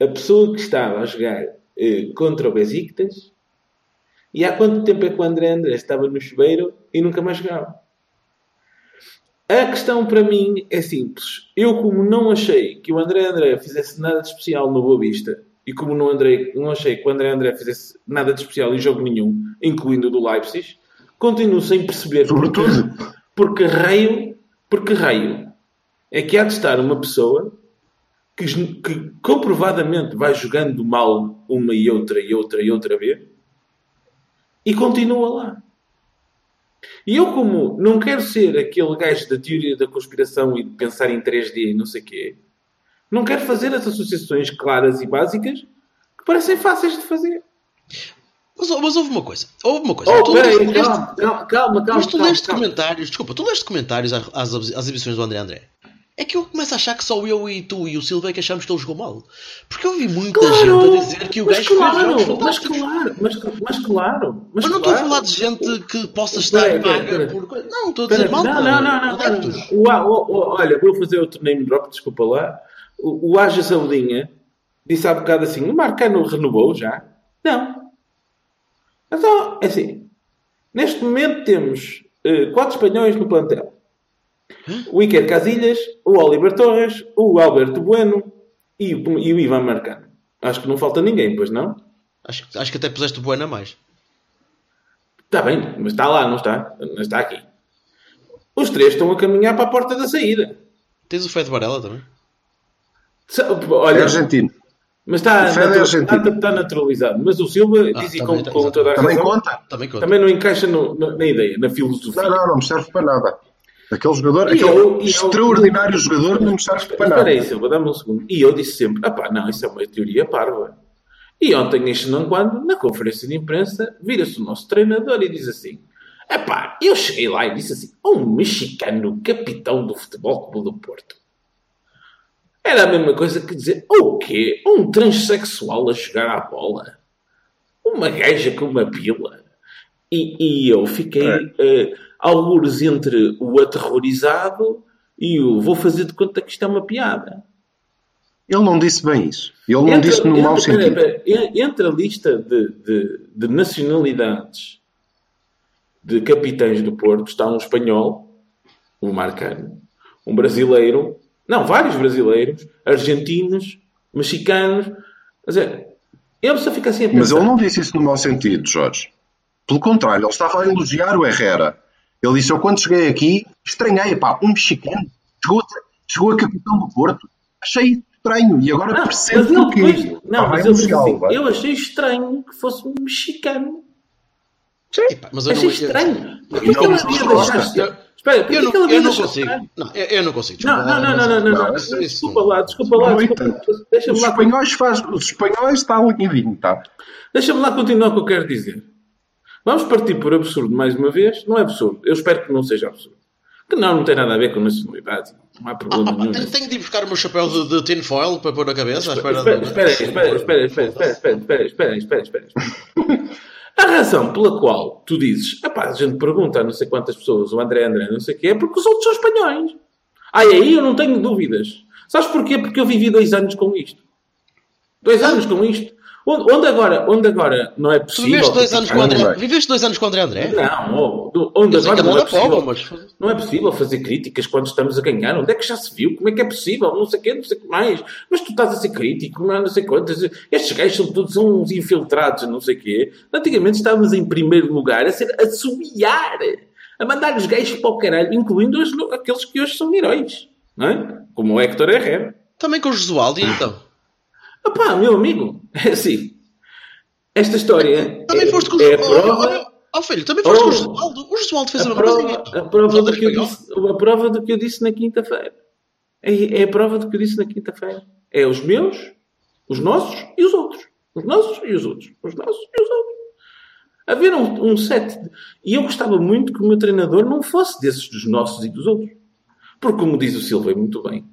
Speaker 2: a pessoa que estava a jogar eh, contra o Besiktas, e há quanto tempo é que o André André estava no chuveiro e nunca mais jogava? A questão para mim é simples. Eu, como não achei que o André André fizesse nada de especial no Boa Vista, e como não, André, não achei que o André André fizesse nada de especial em jogo nenhum, incluindo o do Leipzig, continuo sem perceber porque, porque raio, porque raio é que há de estar uma pessoa que, que comprovadamente vai jogando mal uma e outra e outra e outra vez e continua lá. E eu, como não quero ser aquele gajo da teoria da conspiração e de pensar em 3D e não sei o quê, não quero fazer as associações claras e básicas que parecem fáceis de fazer.
Speaker 1: Mas, mas houve uma coisa. Houve uma coisa.
Speaker 2: Oh,
Speaker 1: tu
Speaker 2: peraí,
Speaker 1: leste,
Speaker 2: calma, calma, calma,
Speaker 1: Mas tu leste
Speaker 2: calma.
Speaker 1: comentários. Desculpa, tu leste comentários às, às exibições do André André. É que eu começo a achar que só eu e tu e o Silva é que achamos que ele jogou mal. Porque eu vi muita
Speaker 2: Claro,
Speaker 1: gente a dizer que o gajo
Speaker 2: claro,
Speaker 1: fez jogos
Speaker 2: mas claro, mas, mas claro, mas
Speaker 1: Mas não estou a falar de gente que possa estar
Speaker 2: Espera aí,
Speaker 1: paga por coisa. Não, estou a dizer mal.
Speaker 2: não, não, não, não, olha, vou fazer outro name drop, desculpa lá. O, o Aja Saudinha disse há bocado assim: o Marcano renovou já? Não. Então, é assim: neste momento temos eh, quatro espanhóis no plantel: o Iker Casilhas, o Oliver Torres, o Alberto Bueno e o, e o Ivan Marcano. Acho que não falta ninguém, pois não?
Speaker 1: Acho, acho que até puseste o Bueno a mais.
Speaker 2: Está bem, mas está lá, não está? Não está aqui. Os três estão a caminhar para a porta da saída.
Speaker 1: Tens o Fé de Varela também?
Speaker 2: Sa-
Speaker 3: É
Speaker 2: Olha,
Speaker 3: argentino.
Speaker 2: Mas está,
Speaker 3: é
Speaker 2: está, está naturalizado. Mas o Silva
Speaker 1: Ah,
Speaker 2: diz e
Speaker 1: também,
Speaker 2: com, com toda a
Speaker 3: Também
Speaker 2: razão,
Speaker 3: conta?
Speaker 1: Também conta.
Speaker 2: também não encaixa no- no- na ideia, na filosofia.
Speaker 3: Não, não, não me serve para nada. Aquele jogador,
Speaker 2: E
Speaker 3: aquele
Speaker 2: eu- e eu-
Speaker 3: extraordinário jogador não me serve para
Speaker 2: Espera
Speaker 3: nada.
Speaker 2: aí, Silva, dá-me um segundo. E eu disse sempre, ah pá, não, isso é uma teoria parva. E ontem, este não quando, na conferência de imprensa, vira-se o nosso treinador e diz assim, epá, eu cheguei lá e disse assim, um mexicano capitão do Futebol Clube do Porto. Era a mesma coisa que dizer, o quê? Um transexual a jogar à bola? Uma gaja com uma pila? E, e eu fiquei
Speaker 3: É.
Speaker 2: eh, algures entre o aterrorizado e o vou fazer de conta que isto é uma piada.
Speaker 3: Ele não disse bem isso. Ele não disse no mau
Speaker 2: entre,
Speaker 3: sentido.
Speaker 2: pera, pera, entre a lista de, de, de nacionalidades de capitães do Porto está um espanhol, o Marcano, um brasileiro, não, vários brasileiros, argentinos, mexicanos. Quer dizer, ele só fica assim a pensar.
Speaker 3: Mas ele não disse isso no mau sentido, Jorge. Pelo contrário, ele estava a elogiar o Herrera. Ele disse: Eu quando cheguei aqui, estranhei, pá, um mexicano chegou a, chegou a capitão do Porto. Achei estranho e agora
Speaker 2: Não,
Speaker 3: percebo
Speaker 2: mas ele depois, não, mas ele
Speaker 3: elogiá-lo,
Speaker 2: assim, eu achei estranho que fosse um mexicano.
Speaker 1: Epá, mas eu
Speaker 2: Achei
Speaker 1: não,
Speaker 2: estranho.
Speaker 1: eu-
Speaker 2: Porquê que ele
Speaker 3: não,
Speaker 2: havia
Speaker 3: não,
Speaker 1: eu-
Speaker 2: Espera,
Speaker 1: Eu
Speaker 2: que
Speaker 1: não,
Speaker 2: ele
Speaker 1: eu
Speaker 2: havia
Speaker 1: não consigo. Não, eu, eu não consigo.
Speaker 2: Não,
Speaker 1: desculpa,
Speaker 2: não, não, não, não, não, não.
Speaker 1: isso
Speaker 2: Desculpa lá, desculpa lá,
Speaker 3: Não,
Speaker 2: desculpa.
Speaker 3: então,
Speaker 2: Deixa-me
Speaker 3: Os
Speaker 2: lá,
Speaker 3: espanhóis, faz, os espanhóis está limpinho, tá?
Speaker 2: deixa-me lá continuar o que eu quero dizer. Vamos partir por absurdo mais uma vez. Não é absurdo. Eu espero que não seja absurdo. Que não, não tem nada a ver com nacionalidade. Não há
Speaker 1: Ah,
Speaker 2: problema
Speaker 1: pá,
Speaker 2: nenhum.
Speaker 1: tenho, de ir buscar o meu chapéu de, de tinfoil para pôr na cabeça. espera
Speaker 2: espera, espera, espera, espera, espera, espera, espera, espera, espera, espera. A razão pela qual tu dizes, a gente pergunta a não sei quantas pessoas, o André André, não sei o quê, é porque os outros são espanhóis. Ah, e aí eu não tenho dúvidas. Sabes porquê? Porque eu vivi dois anos com isto. Dois anos com isto. Onde, agora, onde agora não é possível...
Speaker 1: viveste dois anos com André?
Speaker 3: André.
Speaker 1: Viveste dois anos com André André?
Speaker 2: Não, onde agora não é
Speaker 1: pobre,
Speaker 2: possível...
Speaker 1: mas.
Speaker 2: Não é possível fazer críticas quando estamos a ganhar. Onde é que já se viu? Como é que é possível? Não sei o quê, não sei o que mais. Mas tu estás a ser crítico, não, é? não sei quantas. Estes gajos são todos uns infiltrados, não sei o quê. Antigamente estávamos em primeiro lugar a ser a subiar, a mandar os gajos para o caralho, incluindo os- aqueles que hoje são heróis, não é? Como o Héctor Herrera.
Speaker 1: Também com o Josualdo, e então?
Speaker 2: Opá, meu amigo, é assim. Esta história
Speaker 1: Também
Speaker 2: é,
Speaker 1: foste com o
Speaker 2: é prova...
Speaker 1: Oh, filho, também foste com o
Speaker 2: Oh.
Speaker 1: Josualdo. O Josualdo fez a
Speaker 2: a
Speaker 1: mesma coisa.
Speaker 2: prova, a prova do que eu disse, a prova do que eu disse na quinta-feira. É, é a prova do que eu disse na quinta-feira. É os meus, os nossos e os outros. Os nossos e os outros. Os nossos e os outros. Haver um, um set. de- E eu gostava muito que o meu treinador não fosse desses dos nossos e dos outros. Porque, como diz o Silva e muito bem,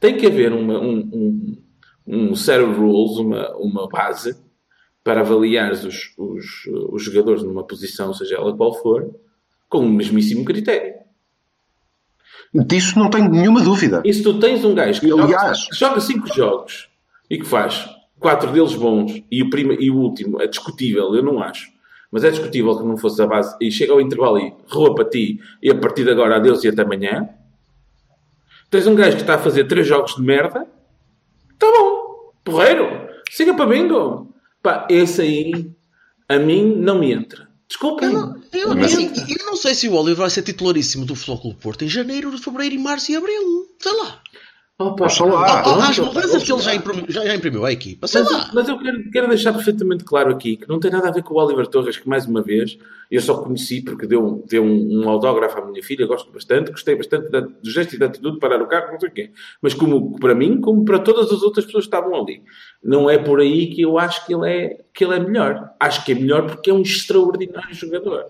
Speaker 2: tem que haver uma, um, um, um set of rules, uma, uma base, para avaliar os, os, os jogadores numa posição, seja ela qual for, com o mesmíssimo critério.
Speaker 3: Disso não tenho nenhuma dúvida.
Speaker 2: E se tu tens um gajo que,
Speaker 3: Aliás-
Speaker 2: joga, que joga cinco jogos e que faz quatro deles bons e o, prima, e o último é discutível, eu não acho, mas é discutível que não fosse a base e chega ao intervalo e rua para ti e a partir de agora adeus e até amanhã. Tens um gajo que está a fazer três jogos de merda, tá bom, porreiro, siga para bingo. Pá, esse aí a mim não me entra. Desculpem.
Speaker 1: Eu, não- eu,
Speaker 3: Mas-
Speaker 1: eu- eu não sei se o Oliver vai ser titularíssimo do Futebol Clube Porto em janeiro, fevereiro, março e abril. Sei lá.
Speaker 2: Opa,
Speaker 3: Oxalá.
Speaker 1: Ah,
Speaker 2: pronto,
Speaker 1: ah, as mudanças que ele já imprimiu, já, já imprimiu a equipa. Sei
Speaker 2: Mas,
Speaker 1: lá.
Speaker 2: mas eu quero, quero deixar perfeitamente claro aqui que não tem nada a ver com o Oliver Torres, que mais uma vez eu só conheci porque deu, deu um, um autógrafo à minha filha, gosto bastante, gostei bastante da- do gesto e da atitude de parar o carro, não sei o quê. Mas como para mim, como para todas as outras pessoas que estavam ali. Não é por aí que eu acho que ele é, que ele é melhor. Acho que é melhor porque é um extraordinário jogador.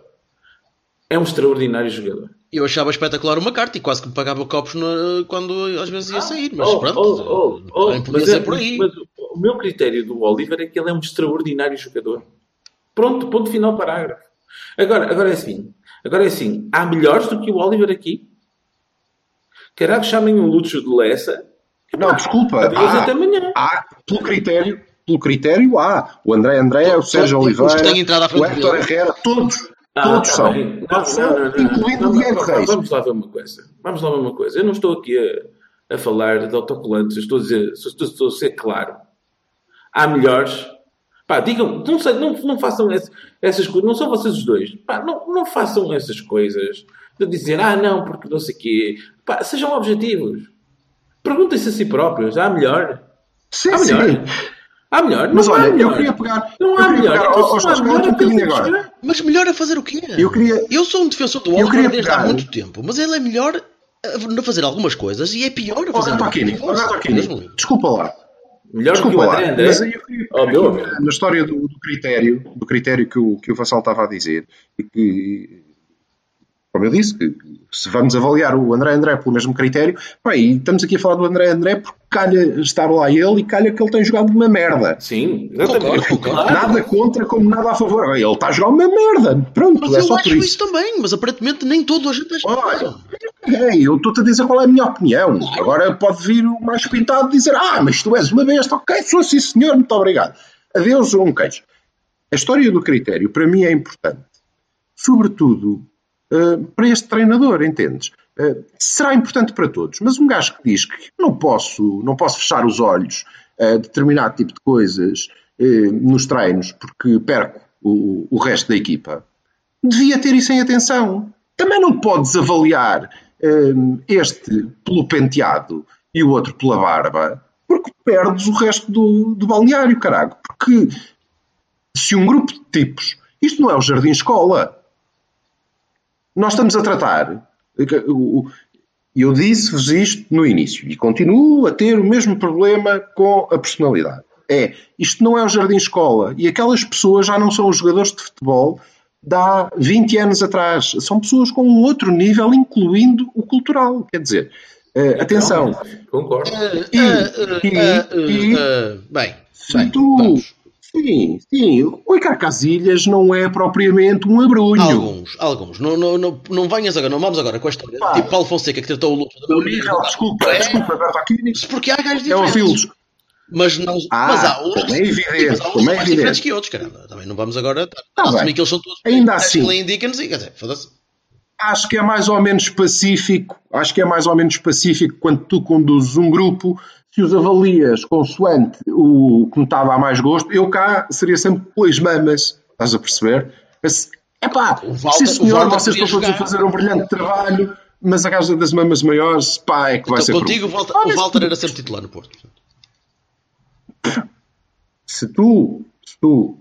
Speaker 2: É um extraordinário jogador.
Speaker 1: Eu achava espetacular uma carta e quase que me pagava copos no- quando às vezes ia sair. Mas
Speaker 2: Oh,
Speaker 1: pronto,
Speaker 2: oh, oh, oh,
Speaker 1: podia
Speaker 2: mas
Speaker 1: ser
Speaker 2: é-
Speaker 1: por aí.
Speaker 2: mas o meu critério do Oliver é que ele é um extraordinário jogador. Pronto, ponto final parágrafo. Agora, agora é assim. Agora é assim. Há melhores do que o Oliver aqui? Caralho, chamem o Lúcio de Lessa.
Speaker 3: Não, desculpa.
Speaker 2: Adeus
Speaker 3: Há,
Speaker 2: até amanhã.
Speaker 3: há, pelo critério, pelo critério há. O André André, o Sérgio Oliveira,
Speaker 1: têm entrado à frente
Speaker 3: o Héctor. Herrera, todos.
Speaker 2: Ah,
Speaker 3: todos
Speaker 2: tá. Não,
Speaker 3: Todos são, incluindo o
Speaker 2: não,
Speaker 3: Reis.
Speaker 2: Vamos lá ver uma coisa. Vamos lá ver uma coisa. Eu não estou aqui a, a falar de autocolantes. Estou a dizer, estou, estou a ser claro. Há melhores. Pá, digam, não, sei, não, não façam esse- essas coisas. Não são vocês os dois. Pá, não, não façam essas coisas de dizer, ah, não, porque não sei o quê. Pá, sejam objetivos. Perguntem-se a si próprios. Há melhor?
Speaker 3: Sim,
Speaker 2: Há
Speaker 3: sim.
Speaker 2: Há melhor?
Speaker 3: Mas olha, eu
Speaker 2: melhor.
Speaker 3: queria pegar.
Speaker 2: Não
Speaker 3: eu
Speaker 2: há
Speaker 3: queria
Speaker 2: melhor.
Speaker 3: pegar
Speaker 2: Então,
Speaker 3: aos
Speaker 2: não há
Speaker 3: um
Speaker 2: melhor,
Speaker 3: bocadinho
Speaker 2: então
Speaker 3: agora.
Speaker 1: Mas melhor a fazer o quê?
Speaker 3: Eu queria.
Speaker 1: Eu sou um defensor do
Speaker 3: Eu
Speaker 1: Oliver
Speaker 3: queria
Speaker 1: desde há muito tempo, mas ele é melhor a a fazer algumas coisas e é pior a
Speaker 3: Oh,
Speaker 1: fazer
Speaker 3: oh, Aquini,
Speaker 1: Mesmo.
Speaker 3: desculpa lá.
Speaker 2: Melhor do que
Speaker 3: Desculpa
Speaker 2: o
Speaker 3: lá.
Speaker 2: André André?
Speaker 3: Mas aí eu queria
Speaker 2: Oh, meu
Speaker 3: na história do, do critério, do critério que o, que o Vassal estava a dizer, e que, como eu disse, que se vamos avaliar o André André pelo mesmo critério, pá, e estamos aqui a falar do André André porque calha estar lá ele e calha que ele tem jogado uma merda.
Speaker 2: Sim, exatamente.
Speaker 1: Concordo, concordo.
Speaker 3: Nada contra como nada a favor. Ele está a jogar uma merda. Pronto,
Speaker 1: Mas
Speaker 3: é
Speaker 1: eu
Speaker 3: só
Speaker 1: acho
Speaker 3: por
Speaker 1: isso.
Speaker 3: isso.
Speaker 1: também, mas aparentemente nem todo a gente acha
Speaker 3: Olha, eu estou-te a dizer qual é a minha opinião. Agora pode vir o mais pintado e dizer: Ah, mas tu és uma besta. Ok, sou sim, senhor, muito obrigado. Adeus, um queijo. A história do critério, para mim, é importante. sobretudo, para este treinador, entendes? Uh, será importante para todos, mas um gajo que diz que não posso, não posso fechar os olhos a determinado tipo de coisas uh, nos treinos porque perco o, o resto da equipa, devia ter isso em atenção. Também não podes avaliar este pelo penteado e o outro pela barba, porque perdes o resto do, do balneário, caralho. Porque se um grupo de tipos, isto não é o jardim escola, nós estamos a tratar. Eu disse-vos isto no início e continuo a ter o mesmo problema com a personalidade. É, isto não é o jardim escola e aquelas pessoas já não são os jogadores de futebol de há 20 anos atrás. São pessoas com um outro nível, incluindo o cultural. Quer dizer, uh, atenção.
Speaker 2: Concordo.
Speaker 3: E, e, e,
Speaker 1: bem,
Speaker 3: se
Speaker 1: bem,
Speaker 3: tu,
Speaker 1: vamos.
Speaker 3: Sim, sim. O Icar Casilhas não é propriamente um abrunho.
Speaker 1: Alguns, alguns. Não, não, não, não venhas agora, não vamos agora com a história.
Speaker 3: Pá.
Speaker 1: Tipo Paulo Fonseca que tratou o luto.
Speaker 3: O nível, desculpa,
Speaker 1: É.
Speaker 3: desculpa, Bertolini,
Speaker 1: Porque há gajos
Speaker 3: é
Speaker 1: diferentes.
Speaker 3: ouvi-los.
Speaker 1: Mas, não,
Speaker 3: Ah,
Speaker 1: mas há uns,
Speaker 3: como é evidente,
Speaker 1: sim, há
Speaker 3: como é
Speaker 1: mais diferentes que outros, caramba. Também não vamos agora
Speaker 3: Tá
Speaker 1: assumir
Speaker 3: bem.
Speaker 1: que eles são todos
Speaker 3: Ainda assim.
Speaker 1: indica-nos e quer dizer, foda-se.
Speaker 3: Acho que é mais ou menos pacífico, acho que é mais ou menos pacífico quando tu conduzes um grupo, se os avalias consoante o que me estava a mais gosto, eu cá seria sempre pelas mamas, estás a perceber? Mas, epá,
Speaker 1: O Walter-
Speaker 3: sim senhor, vocês estão todos a fazer um brilhante trabalho, mas a casa das mamas maiores, pá, é que vai
Speaker 1: Então,
Speaker 3: ser
Speaker 1: contigo. Walter,
Speaker 3: Ah,
Speaker 1: o Walter era sempre titular no Porto.
Speaker 3: se tu, se tu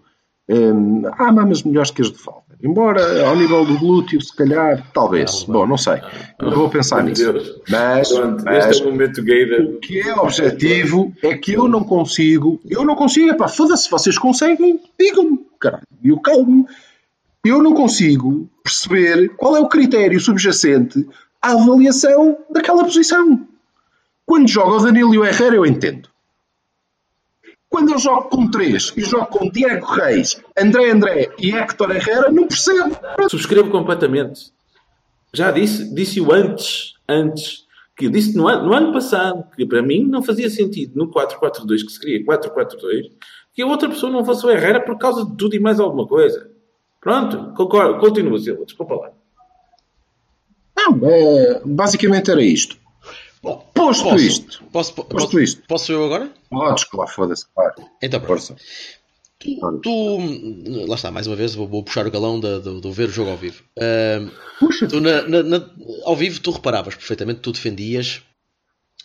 Speaker 3: hum, há mamas melhores que as de Walter. Embora ao nível do glúteo, se calhar, talvez. Bom, não sei. Eu vou pensar nisso.
Speaker 2: Deus.
Speaker 3: Mas,
Speaker 2: Pronto,
Speaker 3: mas
Speaker 2: este é o momento gay da...
Speaker 3: o que é objetivo é que eu não consigo. Eu não consigo. Epá, foda-se, vocês conseguem, digam-me. Caralho, e eu calmo. Eu não consigo perceber qual é o critério subjacente à avaliação daquela posição. Quando joga o Danilo e o Herrera, eu entendo. Quando eu jogo com três e jogo com Diego Reis, André André e Héctor Herrera, não percebo.
Speaker 2: Subscrevo completamente. Já disse, disse-o antes, antes, que eu disse no ano, no ano passado, que para mim não fazia sentido no 4-4-2, que se queria 4-4-2, que a outra pessoa não fosse o Herrera por causa de tudo e mais alguma coisa. Pronto, concordo, continua, Silva, desculpa lá.
Speaker 3: Não, é, basicamente era isto.
Speaker 1: Bom,
Speaker 3: Posto
Speaker 1: posso,
Speaker 3: isto.
Speaker 1: Posso, po-
Speaker 3: Posto
Speaker 1: posso,
Speaker 3: isto.
Speaker 1: posso eu agora?
Speaker 3: Podes, claro, foda-se, claro.
Speaker 1: Então, pronto. Tu, tu- lá está, mais uma vez, vou, vou puxar o galão do, do, do ver o jogo ao vivo. Ahm,
Speaker 3: Puxa,
Speaker 1: tu na- na- na- ao vivo, tu reparavas perfeitamente, tu defendias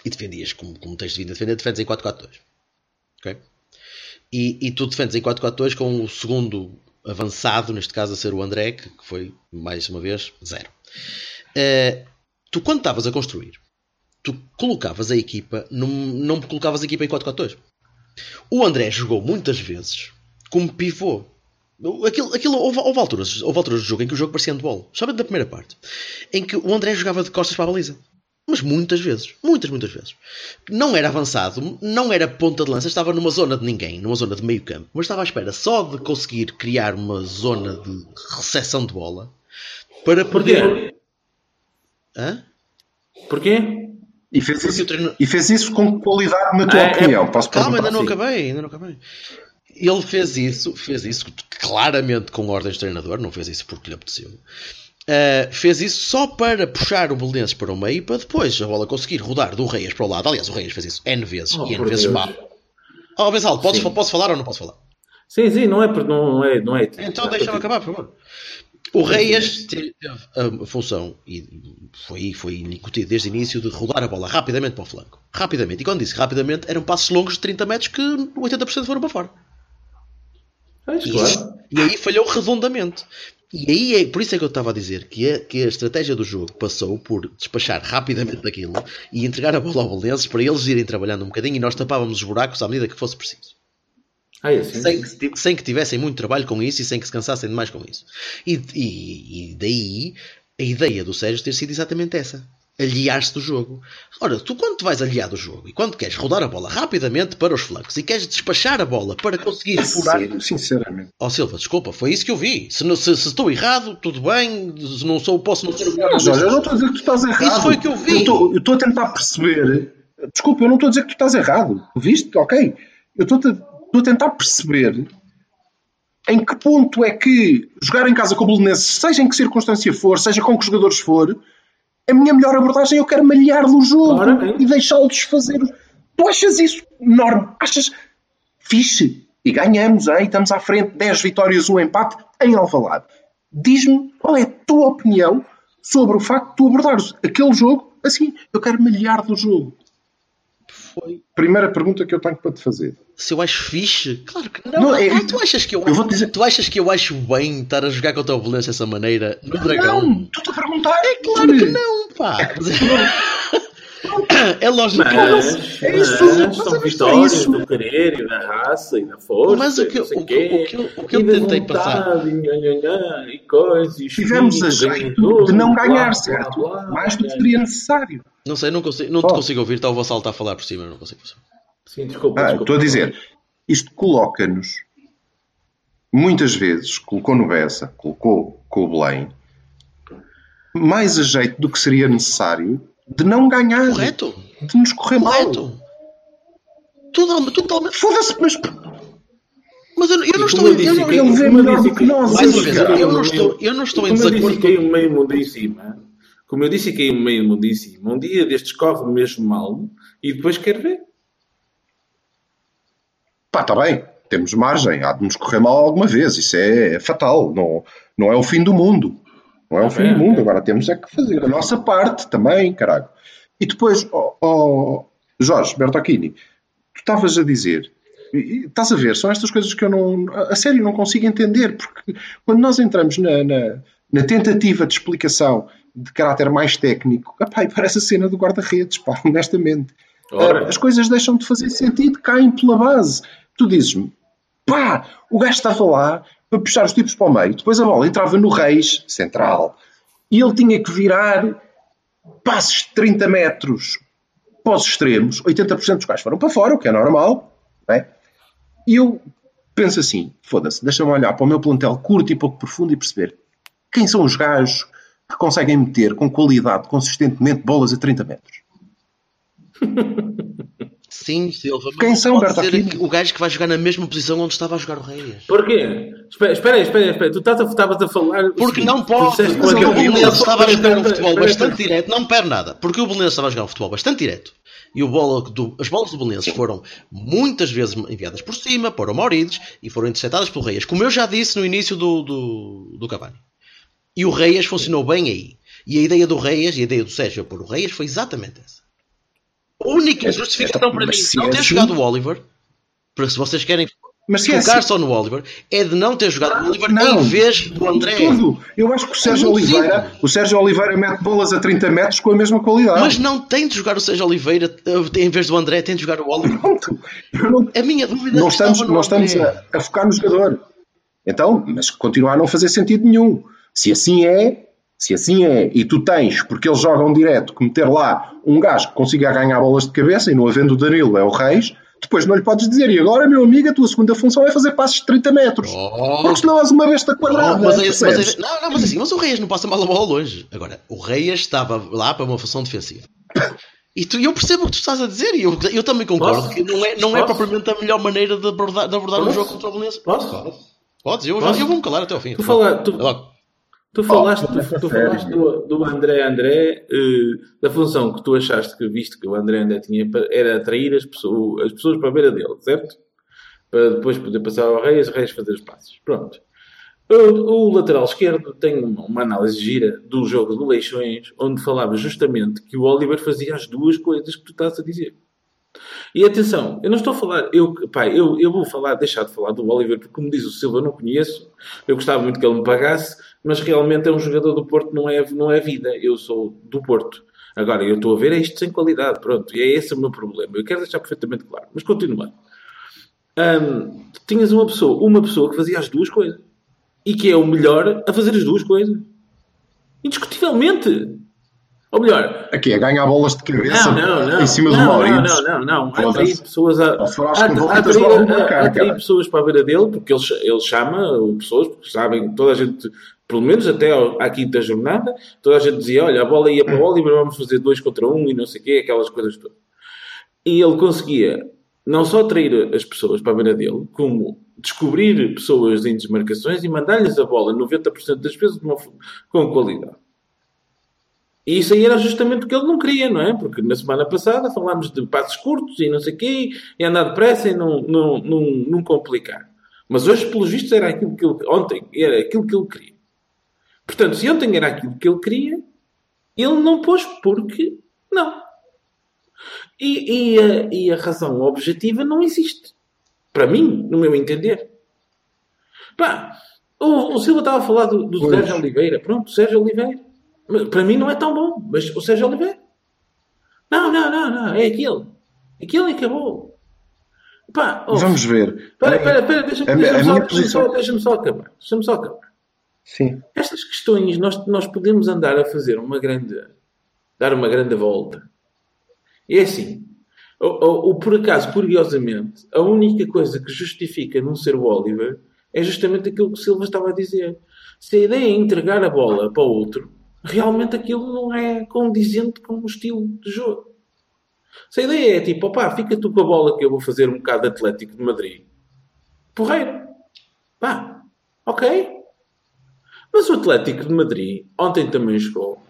Speaker 1: e defendias como, como tens vindo a defender, defendes em 4-4-2. Ok? E, e tu defendes em 4-4-2 com o segundo avançado, neste caso a ser o André, que, foi, mais uma vez, zero. Eh, tu, quando estavas a construir, tu colocavas a equipa, num, não colocavas a equipa em 4-4-2. O André jogou muitas vezes como pivô. Aquilo, aquilo, houve, houve, alturas, houve alturas do jogo em que o jogo parecia handball. Sabe da primeira parte? Em que o André jogava de costas para a baliza. Mas muitas vezes. Muitas, muitas vezes. Não era avançado, não era ponta de lança, estava numa zona de ninguém, numa zona de meio campo, mas estava à espera só de conseguir criar uma zona de recepção de bola para poder.
Speaker 2: Porquê?
Speaker 1: Hã?
Speaker 2: Porquê?
Speaker 3: E fez, isso,
Speaker 1: treino-
Speaker 3: e fez isso com qualidade, na tua
Speaker 2: É, é-
Speaker 3: opinião. Posso
Speaker 1: Calma, ainda não acabei, ainda não acabei. Ele fez isso, fez isso claramente com ordens de treinador, não fez isso porque lhe apeteceu. Uh, fez isso só para puxar o Belenenses para o meio para depois a bola conseguir rodar do Reias para o lado. Aliás, o Reias fez isso N vezes
Speaker 2: Oh,
Speaker 1: e N vezes
Speaker 2: Deus.
Speaker 1: mal. Oh, Benzal, podes,
Speaker 2: Sim.
Speaker 1: posso falar ou não posso falar?
Speaker 2: Sim, sim, não é não, não é. Não é
Speaker 1: Então deixa-me acabar, por favor. O Reias teve a função, e foi, foi incutido desde o início, de rodar a bola rapidamente para o flanco. Rapidamente. E quando disse rapidamente, eram passos longos de 30 metros que 80% foram para fora.
Speaker 2: Pois,
Speaker 1: E,
Speaker 2: claro.
Speaker 1: e aí falhou redondamente. E aí é, por isso é que eu estava a dizer que a, que a estratégia do jogo passou por despachar rapidamente daquilo e entregar a bola ao Belenenses para eles irem trabalhando um bocadinho e nós tapávamos os buracos à medida que fosse preciso.
Speaker 2: Ah, é.
Speaker 1: Sem que, sem que tivessem muito trabalho com isso e sem que se cansassem demais com isso. E, e- e daí a ideia do Sérgio ter sido exatamente essa. Aliar-se do jogo. Ora, tu quando te vais aliar do jogo e quando queres rodar a bola rapidamente para os flancos e queres despachar a bola para conseguir furar
Speaker 3: Sério, sinceramente.
Speaker 1: Ó Silva, desculpa, foi isso que eu vi. Se, não- se- se estou errado, tudo bem. Se não sou, posso não ser o melhor.
Speaker 3: Mas olha, eu não estou a dizer que tu estás errado.
Speaker 1: Isso foi o que eu vi.
Speaker 3: Eu estou, eu estou a tentar perceber. Desculpa, eu não estou a dizer que tu estás errado. Viste? Ok. Eu estou a, estou a tentar perceber em que ponto é que jogar em casa com o Belenenses, seja em que circunstância for, seja com que jogadores for, a minha melhor abordagem eu quero malhar do jogo
Speaker 2: Claramente.
Speaker 3: e deixá-los fazer. Tu achas isso enorme? Achas fixe? E ganhamos, hein? estamos à frente, 10 vitórias, um empate em Alvalade. Diz-me qual é a tua opinião sobre o facto de tu abordares aquele jogo assim, eu quero malhar do jogo.
Speaker 1: Foi.
Speaker 3: Primeira pergunta que eu tenho para te fazer.
Speaker 1: Se eu acho fixe? Claro que não.
Speaker 3: Não, é-
Speaker 1: Ah, tu achas que eu,
Speaker 3: eu vou dizer-
Speaker 1: Tu achas que eu acho bem estar a jogar contra o Belenenses dessa maneira no Dragão?
Speaker 3: Não, tu te a perguntar. É
Speaker 1: Claro que não, pá. É lógico que não.
Speaker 2: Mas,
Speaker 3: é isso,
Speaker 2: mas
Speaker 3: mas
Speaker 2: são
Speaker 3: é
Speaker 2: vitórias
Speaker 3: isso.
Speaker 2: do querer e da raça e da força.
Speaker 1: Mas o que-
Speaker 2: sei
Speaker 1: o que-
Speaker 2: quê,
Speaker 1: o que eu- o que eu tentei
Speaker 2: vontade,
Speaker 1: passar-
Speaker 2: E, e coisas. E
Speaker 3: Tivemos a jeito de não ganhar,
Speaker 2: blá,
Speaker 3: certo?
Speaker 2: blá, blá,
Speaker 3: Mais do que seria necessário.
Speaker 1: Não sei, não, consigo, não te
Speaker 3: Oh.
Speaker 1: consigo ouvir. Está o Vassal está a falar por cima. Não consigo.
Speaker 2: Sim, desculpa.
Speaker 3: Ah,
Speaker 2: desculpa.
Speaker 3: estou a dizer, isto coloca-nos, muitas vezes, colocou no Bessa, colocou com o Belém, mais a jeito do que seria necessário de não ganhar,
Speaker 1: Correto.
Speaker 3: de nos correr mal.
Speaker 1: Correto. Totalmente. totalmente.
Speaker 3: Foda-se, mas
Speaker 1: Mas eu, eu não estou.
Speaker 2: como
Speaker 1: Eu,
Speaker 2: eu disse,
Speaker 1: não,
Speaker 2: que-
Speaker 3: ele vê melhor do que nós,
Speaker 1: mais uma
Speaker 3: esse
Speaker 1: vez,
Speaker 3: cara.
Speaker 1: eu não estou, eu não estou em
Speaker 2: Como eu disse
Speaker 1: desacordo
Speaker 2: que
Speaker 1: com.
Speaker 2: caiu meio mundo em cima, como eu disse que caiu meio mundo em cima, um dia destes corre mesmo mal e depois quer ver.
Speaker 3: pá, está bem, temos margem, há de nos correr mal alguma vez, isso é, fatal, não, não é o fim do mundo. Não é o
Speaker 2: Ah,
Speaker 3: fim do mundo, agora temos é que fazer a nossa parte também, caralho. E depois, ó ó, Jorge Bertocchini, tu estavas a dizer, estás a ver, são estas coisas que eu não, a sério não consigo entender, porque quando nós entramos na, na, na tentativa de explicação de caráter mais técnico, epá, parece a cena do guarda-redes, pá, honestamente.
Speaker 2: Ora.
Speaker 3: Ah, As coisas deixam de fazer sentido, caem pela base. Tu dizes-me, pá, o gajo estava lá para puxar os tipos para o meio, depois a bola entrava no Reis, central, e ele tinha que virar passes de 30 metros para os extremos, 80% dos gajos foram para fora, o que é normal, não é? E eu penso assim, foda-se, deixa-me olhar para o meu plantel curto e pouco profundo e perceber quem são os gajos que conseguem meter com qualidade, consistentemente, bolas a 30 metros.
Speaker 1: Sim, Silva.
Speaker 3: Quem são, Bertolini?
Speaker 1: o gajo que vai jogar na mesma posição onde estava a jogar o Reis.
Speaker 2: Porquê? Espera, espera aí, espera aí, espera aí. Tu estás a- estavas a falar.
Speaker 1: Porque
Speaker 2: seguinte,
Speaker 1: não pode. Porque
Speaker 2: que
Speaker 1: o Belenenses estava a jogar um futebol
Speaker 2: espera,
Speaker 1: bastante
Speaker 2: espera.
Speaker 1: direto. Não perde nada. Porque o Belenenses estava a jogar um futebol bastante direto. E o bola do- as bolas do Belenenses foram muitas vezes enviadas por cima para o Maurides e foram interceptadas pelo Reis. Como eu já disse no início do, do, do Cavani. E o Reis funcionou bem aí. E a ideia do Reis e a ideia do Sérgio por o Reis foi exatamente essa. A única justificação para mim não
Speaker 3: é
Speaker 1: ter
Speaker 3: assim-
Speaker 1: jogado o Oliver, para se vocês querem
Speaker 3: Mas se é
Speaker 1: focar
Speaker 3: assim-
Speaker 1: só no Oliver, é de não ter jogado o Oliver
Speaker 3: Não,
Speaker 1: em vez do André.
Speaker 3: Tudo. Eu acho que o Sérgio
Speaker 1: É
Speaker 3: Oliveira, o Sérgio Oliveira mete bolas a 30 metros com a mesma qualidade.
Speaker 1: Mas não tem de jogar o Sérgio Oliveira eh, em vez do André, tem de jogar o Oliver.
Speaker 3: Pronto. Não,
Speaker 1: A minha dúvida
Speaker 3: não
Speaker 1: estava
Speaker 3: estamos,
Speaker 1: no
Speaker 3: não estamos a, a focar no jogador. Então, mas continua a não fazer sentido nenhum. Se assim é, se assim é, e tu tens, porque eles jogam direto, que meter lá um gajo que consiga ganhar bolas de cabeça e não havendo o Danilo é o Reis, depois não lhe podes dizer, e agora, meu amigo, a tua segunda função é fazer passos de 30 metros.
Speaker 1: Oh.
Speaker 3: Porque senão és uma besta quadrada.
Speaker 1: Não, mas, é- mas é- não, não, mas assim, mas o Reis não passa mal a bola longe. Agora, o Reis estava lá para uma função defensiva. E tu, eu percebo o que tu estás a dizer e eu, eu também concordo
Speaker 2: Posso?
Speaker 1: que não é, não é propriamente a melhor maneira de abordar, de abordar um jogo contra o Belenenses.
Speaker 2: Posso?
Speaker 1: Podes, eu,
Speaker 2: Posso?
Speaker 1: eu vou-me calar até ao fim.
Speaker 2: Tu, fala, tu,
Speaker 1: É.
Speaker 2: tu falaste,
Speaker 3: Oh,
Speaker 2: tu, tu falaste do, do André André, eh, da função que tu achaste que viste que o André André tinha era atrair as pessoas, as pessoas para a beira dele, certo? Para depois poder passar ao Reis, Reis fazer os passos. Pronto. O, o lateral esquerdo tem uma, uma análise gira do jogo do Leixões, onde falava justamente que o Oliver fazia as duas coisas que tu estás a dizer. E atenção, eu não estou a falar, eu, pá, eu, eu vou falar, deixar de falar do Oliver, porque como diz o Silva, eu não conheço, eu gostava muito que ele me pagasse, mas realmente é um jogador do Porto, não é, não é vida, eu sou do Porto. Agora, eu estou a ver é isto sem qualidade, pronto, e é esse o meu problema, eu quero deixar perfeitamente claro, mas continuando. Hum, tinhas uma pessoa, uma pessoa que fazia as duas coisas, e que é o melhor a fazer as duas coisas. Indiscutivelmente. Ou melhor,
Speaker 3: Aqui é ganhar bolas de cabeça
Speaker 2: não, não, não.
Speaker 3: em cima
Speaker 2: não,
Speaker 3: do Maurides.
Speaker 2: Não, não, não. não. Atrair pessoas a, a, a, a-
Speaker 3: cara.
Speaker 2: pessoas para a beira dele, porque ele, ele chama pessoas, porque sabem, toda a gente, pelo menos até à quinta jornada, toda a gente dizia: olha, a bola ia para o Oliver, vamos fazer dois contra um e não sei o quê, aquelas coisas todas. E ele conseguia, não só atrair as pessoas para a beira dele, como descobrir pessoas em desmarcações e mandar-lhes a bola 90% das vezes com qualidade. E isso aí era justamente o que ele não queria, não é? Porque na semana passada falámos de passos curtos e não sei o quê, e andar depressa e não, não, não, não complicar. Mas hoje, pelos vistos, era aquilo que ele... Ontem, era aquilo que ele queria. Portanto, se ontem era aquilo que ele queria, ele não pôs porque não. E, e, a, e a razão objetiva não existe. Para mim, no meu entender. Pá, o, o Silva estava a falar do, do Sérgio Oliveira. Pronto, Sérgio Oliveira. Para mim não é tão bom, mas o Sérgio Oliveira. Não, não, não, não, é aquele. Aquele acabou.
Speaker 3: Pá, oh, Vamos ver.
Speaker 2: Espera, espera, deixa-me deixa só, posição... deixa só acabar. Deixa-me só acabar.
Speaker 3: Sim.
Speaker 2: Estas questões nós, nós podemos andar a fazer uma grande. dar uma grande volta. É assim. Ou, por acaso, curiosamente, a única coisa que justifica não ser o Oliver é justamente aquilo que o Silva estava a dizer. Se a ideia é entregar a bola para o outro, realmente aquilo não é condizente com o estilo de jogo. Se a ideia é tipo, opá, fica tu com a bola que eu vou fazer um bocado de Atlético de Madrid. Porreiro. Pá, ok. Mas o Atlético de Madrid ontem também jogou.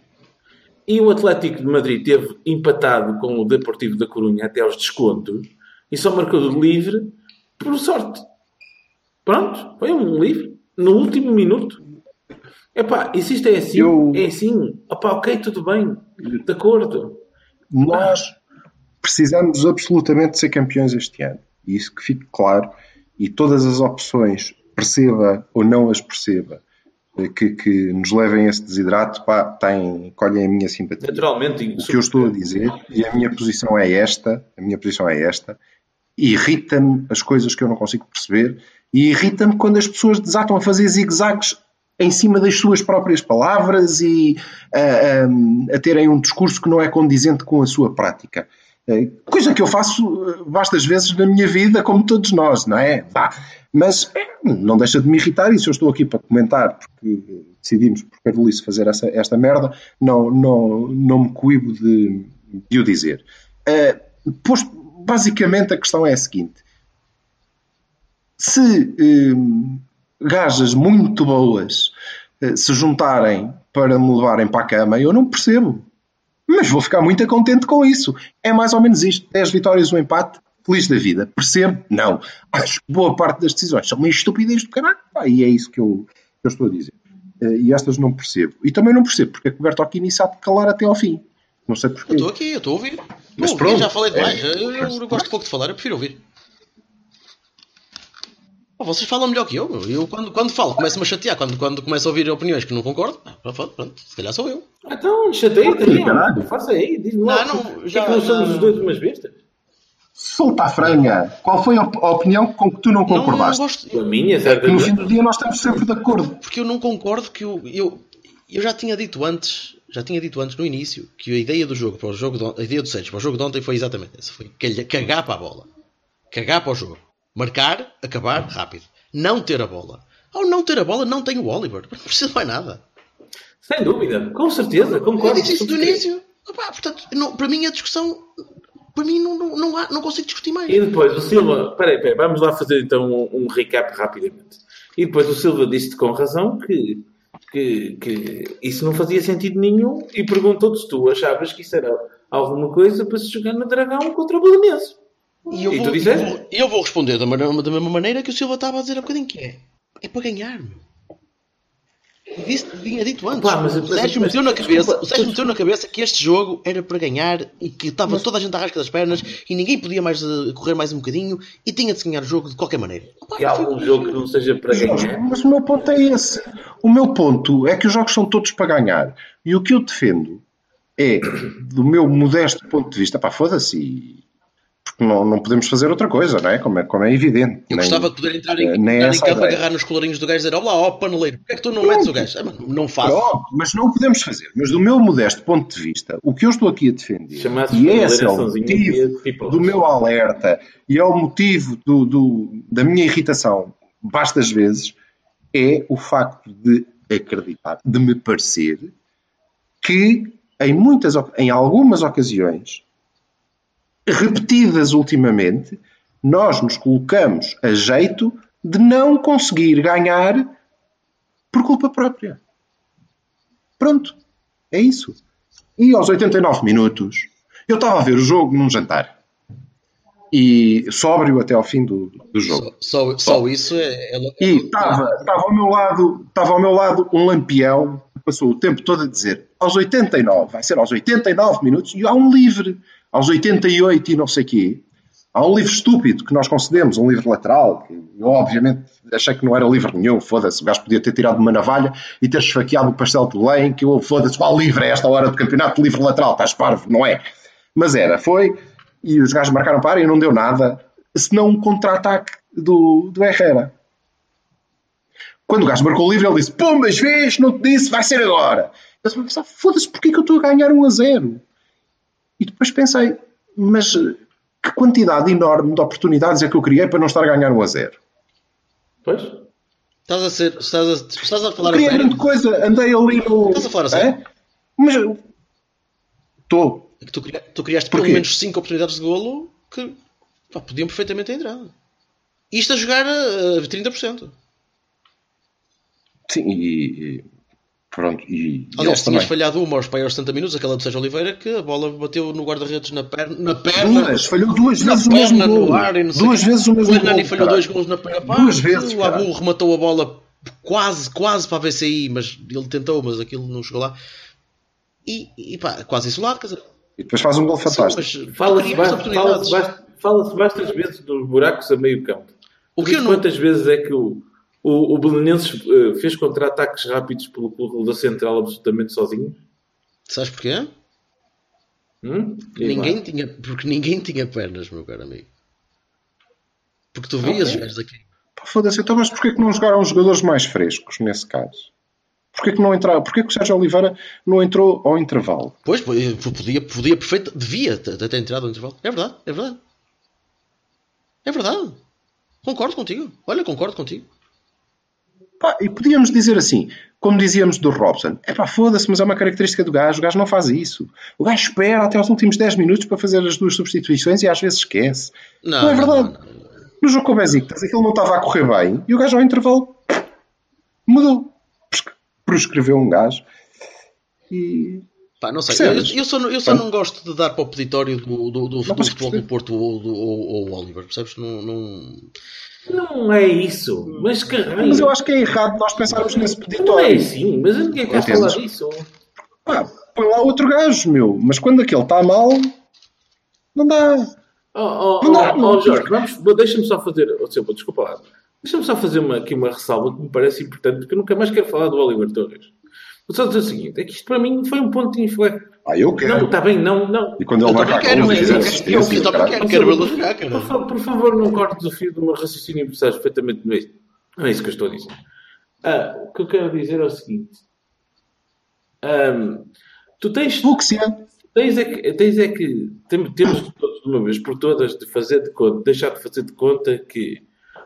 Speaker 2: E o Atlético de Madrid teve empatado com o Deportivo da Corunha até aos descontos e só marcou de livre por sorte. Pronto, foi um livre no último minuto. Epá, e se isto é assim, eu... é assim, opá, ok, tudo bem, de acordo.
Speaker 3: Nós precisamos absolutamente de ser campeões este ano. E isso que fique claro. E todas as opções, perceba ou não as perceba, que, que nos levem a esse desidrato, pá, têm, colhem a minha simpatia.
Speaker 2: Naturalmente.
Speaker 3: O que eu estou a dizer, e a minha posição é esta, a minha posição é esta, irrita-me as coisas que eu não consigo perceber e irrita-me quando as pessoas desatam a fazer zigue-zagues em cima das suas próprias palavras e a, a, a, terem um discurso que não é condizente com a sua prática. Eh, coisa que eu faço vastas eh, vezes na minha vida, como todos nós, não é? Mas eh, não deixa de me irritar, e se eu estou aqui para comentar, porque decidimos por Carolice fazer essa, esta merda, não, não, não me coibo de, de o dizer. Uh, basicamente, a questão é a seguinte: se uh, gajas muito boas uh, se juntarem para me levarem para a cama, eu não percebo. Mas vou ficar muito contente com isso. É mais ou menos isto: 10 vitórias, um empate, feliz da vida. Percebo? Não. Acho que boa parte das decisões são meio estupidez do caralho. e é isso que eu, que eu estou a dizer. Uh, e estas não percebo. E também não percebo porque é que o Bertolini sabe calar até ao fim. Não sei porquê.
Speaker 1: Eu estou aqui, eu estou a ouvir. Mas pronto. Já falei demais. É, eu, eu, eu gosto pouco de falar, eu prefiro ouvir. Oh, vocês falam melhor que eu. Eu, quando, quando falo, começo-me a chatear. Quando, quando começo a ouvir opiniões que não concordo, pronto, pronto se calhar sou eu.
Speaker 2: Então, chateia também. Faça aí, diz-me lá. Não, não, já, que nós somos os dois umas bestas.
Speaker 3: Solta a franha. Qual foi a opinião com que tu não concordaste?
Speaker 1: Não, não gosto...
Speaker 2: A minha,
Speaker 3: é que no fim do dia nós estamos sempre de acordo.
Speaker 1: Porque eu não concordo que eu, eu, eu já tinha dito antes, já tinha dito antes no início, que a ideia do jogo para o jogo de, a ideia do Santos para o jogo de ontem foi exatamente essa, foi cagar para a bola. Cagar para o jogo. Marcar, acabar, rápido não ter a bola. Ao não ter a bola, não tem o Oliver. Não precisa mais nada.
Speaker 2: Sem dúvida, com certeza, concordo.
Speaker 1: Eu disse isso do início. Opa, portanto, não, para mim a discussão. Para mim não, não, não, há, não consigo discutir mais.
Speaker 2: E depois o Silva. Peraí, peraí, vamos lá fazer então um, um recap rapidamente. E depois o Silva disse com razão que, que, que isso não fazia sentido nenhum e perguntou-te se tu achavas que isso era alguma coisa para se jogar no Dragão contra o Belenense.
Speaker 1: E eu, e vou, eu, vou, eu vou responder da, da mesma maneira que o Silva estava a dizer há bocadinho que é. É para ganhar, meu. Disse, vinha dito antes. Claro, mas, o Sérgio meteu na cabeça, o Sérgio meteu na cabeça que este jogo era para ganhar e que estava mas, toda a gente à rasca das pernas e ninguém podia mais uh, correr mais um bocadinho e tinha de ganhar o jogo de qualquer maneira.
Speaker 2: E há algum jogo que não seja para ganhar?
Speaker 3: Mas o meu ponto é esse. O meu ponto é que os jogos são todos para ganhar. E o que eu defendo é, do meu modesto ponto de vista, pá, foda-se não, não podemos fazer outra coisa, não é? Como é, como é evidente.
Speaker 1: Eu nem, gostava de poder entrar em, nem entrar em campo, agarrar nos colorinhos do gajo e dizer: Olá, ó paneleiro, porquê é que tu não metes o gajo? Ah, não faço. Pronto,
Speaker 3: mas não o podemos fazer. Mas do meu modesto ponto de vista, o que eu estou aqui a defender, e esse é o motivo do meu alerta, e é o motivo do, do, da minha irritação, bastas vezes, é o facto de acreditar, de me parecer que em muitas, em algumas ocasiões repetidas ultimamente, nós nos colocamos a jeito de não conseguir ganhar por culpa própria. Pronto. É isso. E aos 89 minutos, eu estava a ver o jogo num jantar. E sóbrio até ao fim do, do jogo.
Speaker 1: Só, só, só isso é. é
Speaker 3: e estava, ao meu lado, ao meu lado um lampião que passou o tempo todo a dizer aos 89, vai ser aos 89 minutos, e há um livre, aos 88 e não sei quê. Há um livro estúpido que nós concedemos, um livro lateral, que eu obviamente achei que não era livro nenhum, foda-se, o gajo podia ter tirado uma navalha e ter esfaqueado o pastel de Belém, que eu, foda-se, qual livro é esta hora do campeonato livro lateral, estás parvo, não é? Mas era, foi, e os gajos marcaram para e não deu nada, senão um contra-ataque do, do Herrera. Quando o gajo marcou o livro, ele disse: Pô, mas vês, não te disse, vai ser agora. Eu pensei, foda-se, porquê que eu estou a ganhar 1 a 0? E depois pensei, mas que quantidade enorme de oportunidades é que eu criei para não estar a ganhar 1 a 0?
Speaker 2: Pois.
Speaker 1: Estás a ser. Estás a, estás a falar
Speaker 3: eu
Speaker 1: a sério?
Speaker 3: grande coisa, andei ali no.
Speaker 1: Estás a falar a sério?
Speaker 3: É? Mas. Estou.
Speaker 1: É que tu, cria- tu criaste pelo
Speaker 3: Porquê?
Speaker 1: menos 5 oportunidades de golo que pá, podiam perfeitamente entrar. Isto a jogar a 30%.
Speaker 3: Sim, e. Pronto, e. e
Speaker 1: Aliás, tinhas
Speaker 3: também.
Speaker 1: falhado uma aos pai aos 70 minutos, aquela do Sérgio Oliveira, que a bola bateu no guarda-redes na perna. Na perna
Speaker 3: Duas, falhou duas vezes o mesmo
Speaker 1: perna,
Speaker 3: gol.
Speaker 1: no ar e não sei
Speaker 3: Duas vezes o mesmo
Speaker 1: O Hernani
Speaker 3: gol,
Speaker 1: falhou dois gols na primeira parte.
Speaker 3: Duas vezes,
Speaker 1: O. Abu rematou a bola quase, quase para a VCI, mas ele tentou, mas aquilo não chegou lá. E, e pá, quase isolado, quer dizer.
Speaker 3: E depois faz um gol fantástico.
Speaker 1: mas
Speaker 2: Fala-se fala-se bastas vezes dos buracos a meio campo.
Speaker 1: O que não-
Speaker 2: Quantas vezes é que o, o, o Belenenses eh, fez contra-ataques rápidos pelo corredor central absolutamente sozinho?
Speaker 1: Sabes porquê?
Speaker 2: Hum?
Speaker 1: Ninguém
Speaker 2: lá.
Speaker 1: tinha, porque ninguém tinha pernas, meu caro amigo. Porque tu vias os
Speaker 2: Ok.
Speaker 1: gajos aqui.
Speaker 3: Pá, Foda-se, então, mas porquê que não jogaram os jogadores mais frescos nesse caso? Porquê que não entraram? Porquê que o Sérgio Oliveira não entrou ao intervalo?
Speaker 1: Pois, podia, podia, podia perfeito, devia ter ter entrado no intervalo. É verdade, é verdade. É verdade. Concordo contigo. Olha, concordo contigo.
Speaker 3: Pá, e podíamos dizer assim, como dizíamos do Robson, é pá, foda-se, mas é uma característica do gajo, o gajo não faz isso. O gajo espera até aos últimos 10 minutos para fazer as duas substituições e às vezes esquece.
Speaker 1: Não,
Speaker 3: Não é verdade.
Speaker 1: não, não.
Speaker 3: No jogo com o Besiktas, aquilo não estava a correr bem e o gajo ao intervalo mudou. Prescreveu um gajo e
Speaker 1: Pá, não sei. Eu,
Speaker 3: Percebes?
Speaker 1: eu só, não- eu só não gosto de dar para o peditório do, do, do, do futebol do. Porto ou do ou, Oliver. Percebes? Não, não...
Speaker 2: Não é isso. Mas caralho.
Speaker 3: Mas eu acho que é errado nós pensarmos nesse
Speaker 2: Não é
Speaker 3: peditório.
Speaker 2: assim. Mas ninguém quer
Speaker 3: Entendes?
Speaker 2: falar disso.
Speaker 3: Pá, põe lá outro gajo, meu. Mas quando aquele está mal, não dá.
Speaker 2: Oh, oh,
Speaker 3: Não dá,
Speaker 2: oh,
Speaker 3: não.
Speaker 2: oh, Jorge, vamos, deixa-me só fazer. Oh, desculpa lá. Deixa-me só fazer uma, aqui uma ressalva que me parece importante, porque eu nunca mais quero falar do Oliver Torres. Vou só dizer o seguinte: é que isto para mim foi um ponto de inflexão.
Speaker 3: Ah, eu quero.
Speaker 2: Não, está bem, não, não.
Speaker 3: E quando ele a
Speaker 1: quero, mas eu-
Speaker 3: assistência,
Speaker 1: eu- eu também
Speaker 3: caralho.
Speaker 1: quero. Quero vê-lo jogar, cara.
Speaker 2: Por, fa- por favor, não cortes o fio do meu raciocínio, porque sabes perfeitamente não é isso. Não é isso que eu estou a dizer. Ah, o que eu quero dizer é o seguinte: Ahm, tu tens,
Speaker 3: Fúcsia.
Speaker 2: tens, é que, tens é que tem- temos todos, de uma vez por todas, de fazer de conta, deixar de fazer de conta que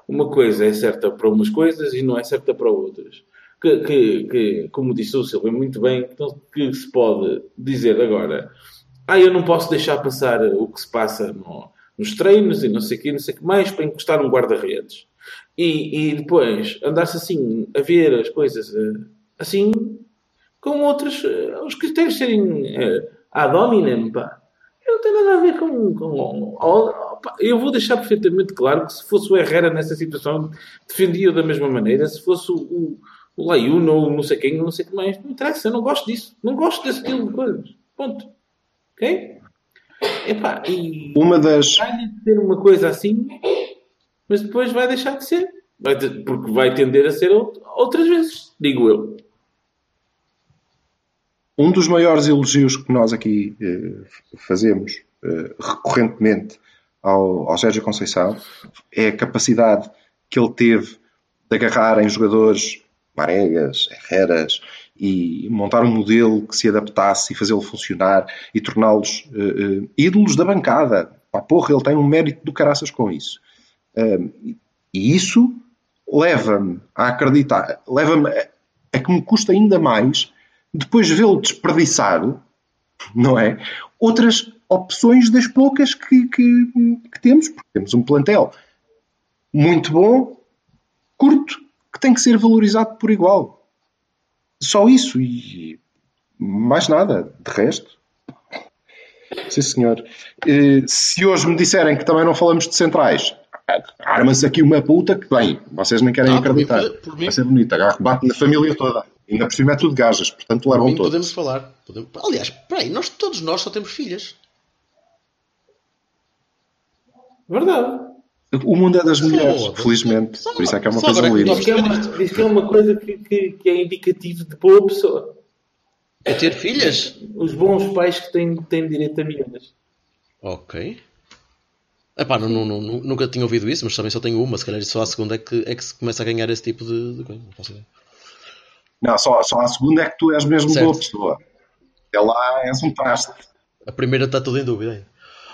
Speaker 2: uma coisa é certa para umas coisas e não é certa para outras. Que, que, que, como disse o Silvio muito bem, que, não- que se pode dizer agora, ah, eu não posso deixar passar o que se passa no- nos treinos e não sei o que, não sei o que mais, para encostar um guarda-redes. E, e depois andar-se assim a ver as coisas eh, assim, com outros, eh, os critérios serem eh, ad hominem, pá. Eu não tem nada a ver com. com- pá, eu vou deixar perfeitamente claro que se fosse o Herrera nessa situação, defendia da mesma maneira. Se fosse o, o, o Layuno ou não sei quem, não sei o que mais, não interessa, eu não gosto disso. Não gosto desse estilo de coisas. Ponto. Ok? Epá, e
Speaker 3: Uma das.
Speaker 2: vai ter uma coisa assim, mas depois vai deixar de ser. Vai ter- porque vai tender a ser out- outras vezes, digo eu.
Speaker 3: Um dos maiores elogios que nós aqui eh, fazemos eh, recorrentemente ao, ao Sérgio Conceição é a capacidade que ele teve de agarrar em jogadores Maregas, Herreras e montar um modelo que se adaptasse e fazê-lo funcionar e torná-los eh, eh, ídolos da bancada. Pá, porra, ele tem um mérito do caraças com isso. Um, e isso leva-me a acreditar, leva-me a, a que me custa ainda mais depois vê-lo desperdiçar, não é? Outras opções das poucas que, que, que temos, porque temos um plantel muito bom, curto, que tem que ser valorizado por igual. Só isso e mais nada. De resto, sim senhor. Eh, Se hoje me disserem que também não falamos de centrais, arma-se aqui uma puta que bem, vocês nem querem
Speaker 1: Ah, por mim,
Speaker 3: acreditar.
Speaker 1: por- mim.
Speaker 3: Vai ser bonito, agarro, bate na família toda. Ainda por cima é tudo gajas, portanto levam todos.
Speaker 1: podemos falar. Podemos- Aliás, peraí, nós, todos nós só temos filhas.
Speaker 2: Verdade.
Speaker 3: O mundo é das mulheres, felizmente.
Speaker 1: Só
Speaker 3: Por isso é que é uma coisa
Speaker 1: agora é
Speaker 3: lírica.
Speaker 2: Diz que é uma, diz que é uma coisa que, que, que é indicativo de boa pessoa.
Speaker 1: É ter filhas?
Speaker 2: Os bons pais que têm, têm direito a miúdas.
Speaker 1: Ok. Epá, não, não, não, nunca tinha ouvido isso, mas também só tenho uma. Se calhar só a segunda é que, é que se começa a ganhar esse tipo de, de coisa. Não faço ideia.
Speaker 3: Não, só, só a segunda é que tu és mesmo
Speaker 1: Certo.
Speaker 3: boa pessoa. Até lá és um traste.
Speaker 1: A primeira está tudo em dúvida ainda.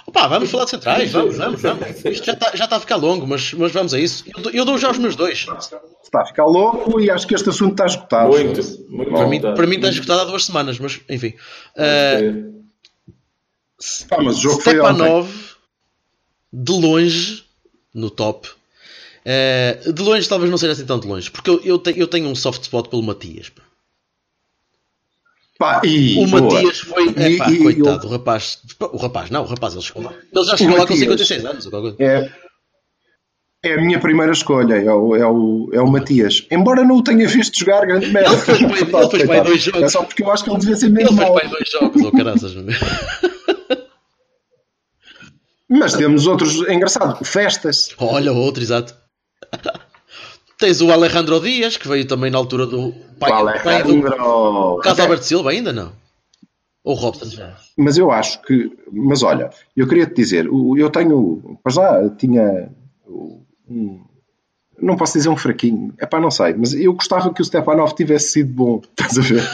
Speaker 1: Opa, vamos falar de centrais, vamos, vamos, vamos. Isto já está já está a ficar longo, mas, mas vamos a isso. Eu, dou- eu dou já os meus dois.
Speaker 3: Está a ficar louco e acho que este assunto está esgotado.
Speaker 2: Muito. muito
Speaker 1: Para mim,
Speaker 2: vontade.
Speaker 1: para mim está esgotado há duas semanas, mas enfim. Uh,
Speaker 3: Ah, mas o jogo foi ontem.
Speaker 1: Stepanov, de longe, no top. Uh, de longe, talvez não seja assim tão de longe, porque eu, eu, te- eu tenho um soft spot pelo Matias. pá.
Speaker 3: Pá, e,
Speaker 1: O
Speaker 3: boa.
Speaker 1: Matias foi.
Speaker 3: E-
Speaker 1: Epá,
Speaker 3: e-
Speaker 1: coitado, o rapaz. O rapaz, não, o rapaz, ele chegou lá. Ele já chegou lá com
Speaker 3: Matias.
Speaker 1: 56 anos. ou qualquer coisa.
Speaker 3: É, é a minha primeira escolha, é o, é o, é o Matias. Embora não o tenha visto jogar grande merda.
Speaker 1: Ele fez bem- ele fez bem dois jogos.
Speaker 3: É só porque eu acho que ele devia ser
Speaker 1: Ele
Speaker 3: mesmo
Speaker 1: fez
Speaker 3: mau.
Speaker 1: bem dois jogos, ou caraças.
Speaker 3: Mas temos outros engraçado. Festas.
Speaker 1: Olha, outro, exato. Tens o Alejandro Dias, que veio também na altura do pai,
Speaker 3: é?
Speaker 1: pai do
Speaker 3: Alejandro.
Speaker 1: Caso Alberto Silva, ainda não? Ou Robson já?
Speaker 3: Mas eu acho que. Mas olha, eu queria te dizer, eu tenho. Para já tinha. um- não posso dizer um fraquinho. É pá, não sei. Mas eu gostava que o Stepanov tivesse sido bom. Estás a ver?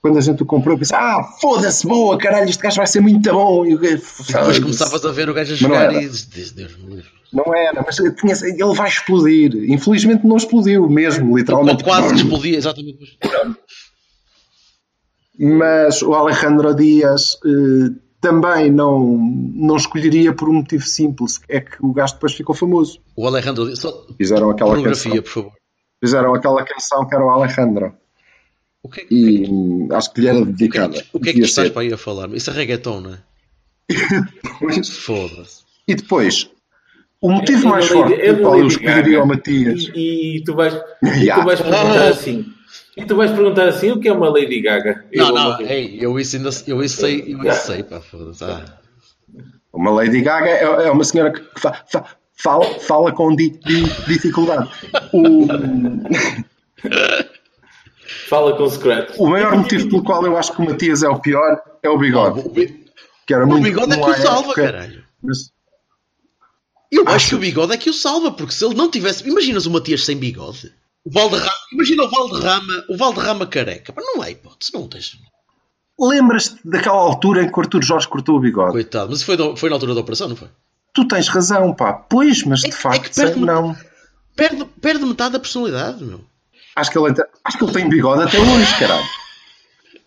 Speaker 3: Quando a gente o comprou, eu pensei, ah, foda-se, boa, caralho, este gajo vai ser muito bom. E
Speaker 1: Depois começavas a ver o gajo a jogar e dizes, Deus me livre.
Speaker 3: Não era, mas tinha, ele vai explodir. Infelizmente não explodiu mesmo,
Speaker 1: Ou
Speaker 3: literalmente.
Speaker 1: quase que explodia, exatamente.
Speaker 3: Mas o Alejandro Dias eh, também não, não escolheria por um motivo simples, é que o gajo depois ficou famoso.
Speaker 1: O Alejandro Dias, só
Speaker 3: Fizeram aquela canção.
Speaker 1: por favor.
Speaker 3: Fizeram aquela canção que era o Alejandro.
Speaker 1: O que, é-
Speaker 3: E hum, acho que lhe era
Speaker 1: que, é
Speaker 3: dedicada.
Speaker 1: que- o que é que tu estás para aí a falar? Isso é reggaeton, não é? Foda-se.
Speaker 3: E depois, o motivo mais forte pelo
Speaker 2: da
Speaker 3: qual eu escolheria
Speaker 2: Gaga.
Speaker 3: o Matias.
Speaker 2: E, e tu vais, e
Speaker 3: Yeah.
Speaker 2: tu vais perguntar assim. E tu vais perguntar assim o que é uma Lady Gaga? Eu
Speaker 1: Não,
Speaker 2: vou
Speaker 1: não, ei, eu isso ainda eu isso sei, eu isso sei, pá, foda-se. Ah.
Speaker 3: Uma Lady Gaga é, é uma senhora que fa- fa- fala, fala com di- di- dificuldade. O,
Speaker 2: Fala com scratch.
Speaker 3: o maior motivo pelo qual eu acho que o Matias é o pior é o bigode.
Speaker 1: O, bi-
Speaker 3: Que era
Speaker 1: o
Speaker 3: muito
Speaker 1: bigode é que o salva,
Speaker 3: época.
Speaker 1: caralho.
Speaker 3: Mas-
Speaker 1: Eu acho
Speaker 3: Achas?
Speaker 1: que o bigode é que o salva, porque se ele não tivesse. Imaginas o Matias sem bigode? O Valderrama, imagina o Valderrama, o Valderrama careca. Mas não é hipótese, não tens.
Speaker 3: Lembras-te daquela altura em que o Arthur Jorge cortou o bigode?
Speaker 1: Coitado, mas foi, do- foi na altura da operação, não foi?
Speaker 3: Tu tens razão, pá. Pois, mas
Speaker 1: É
Speaker 3: de
Speaker 1: que- é
Speaker 3: facto,
Speaker 1: que perde-
Speaker 3: não.
Speaker 1: Perde, perde metade da personalidade, meu.
Speaker 3: Acho que, ele, acho que ele tem bigode até hoje, caralho.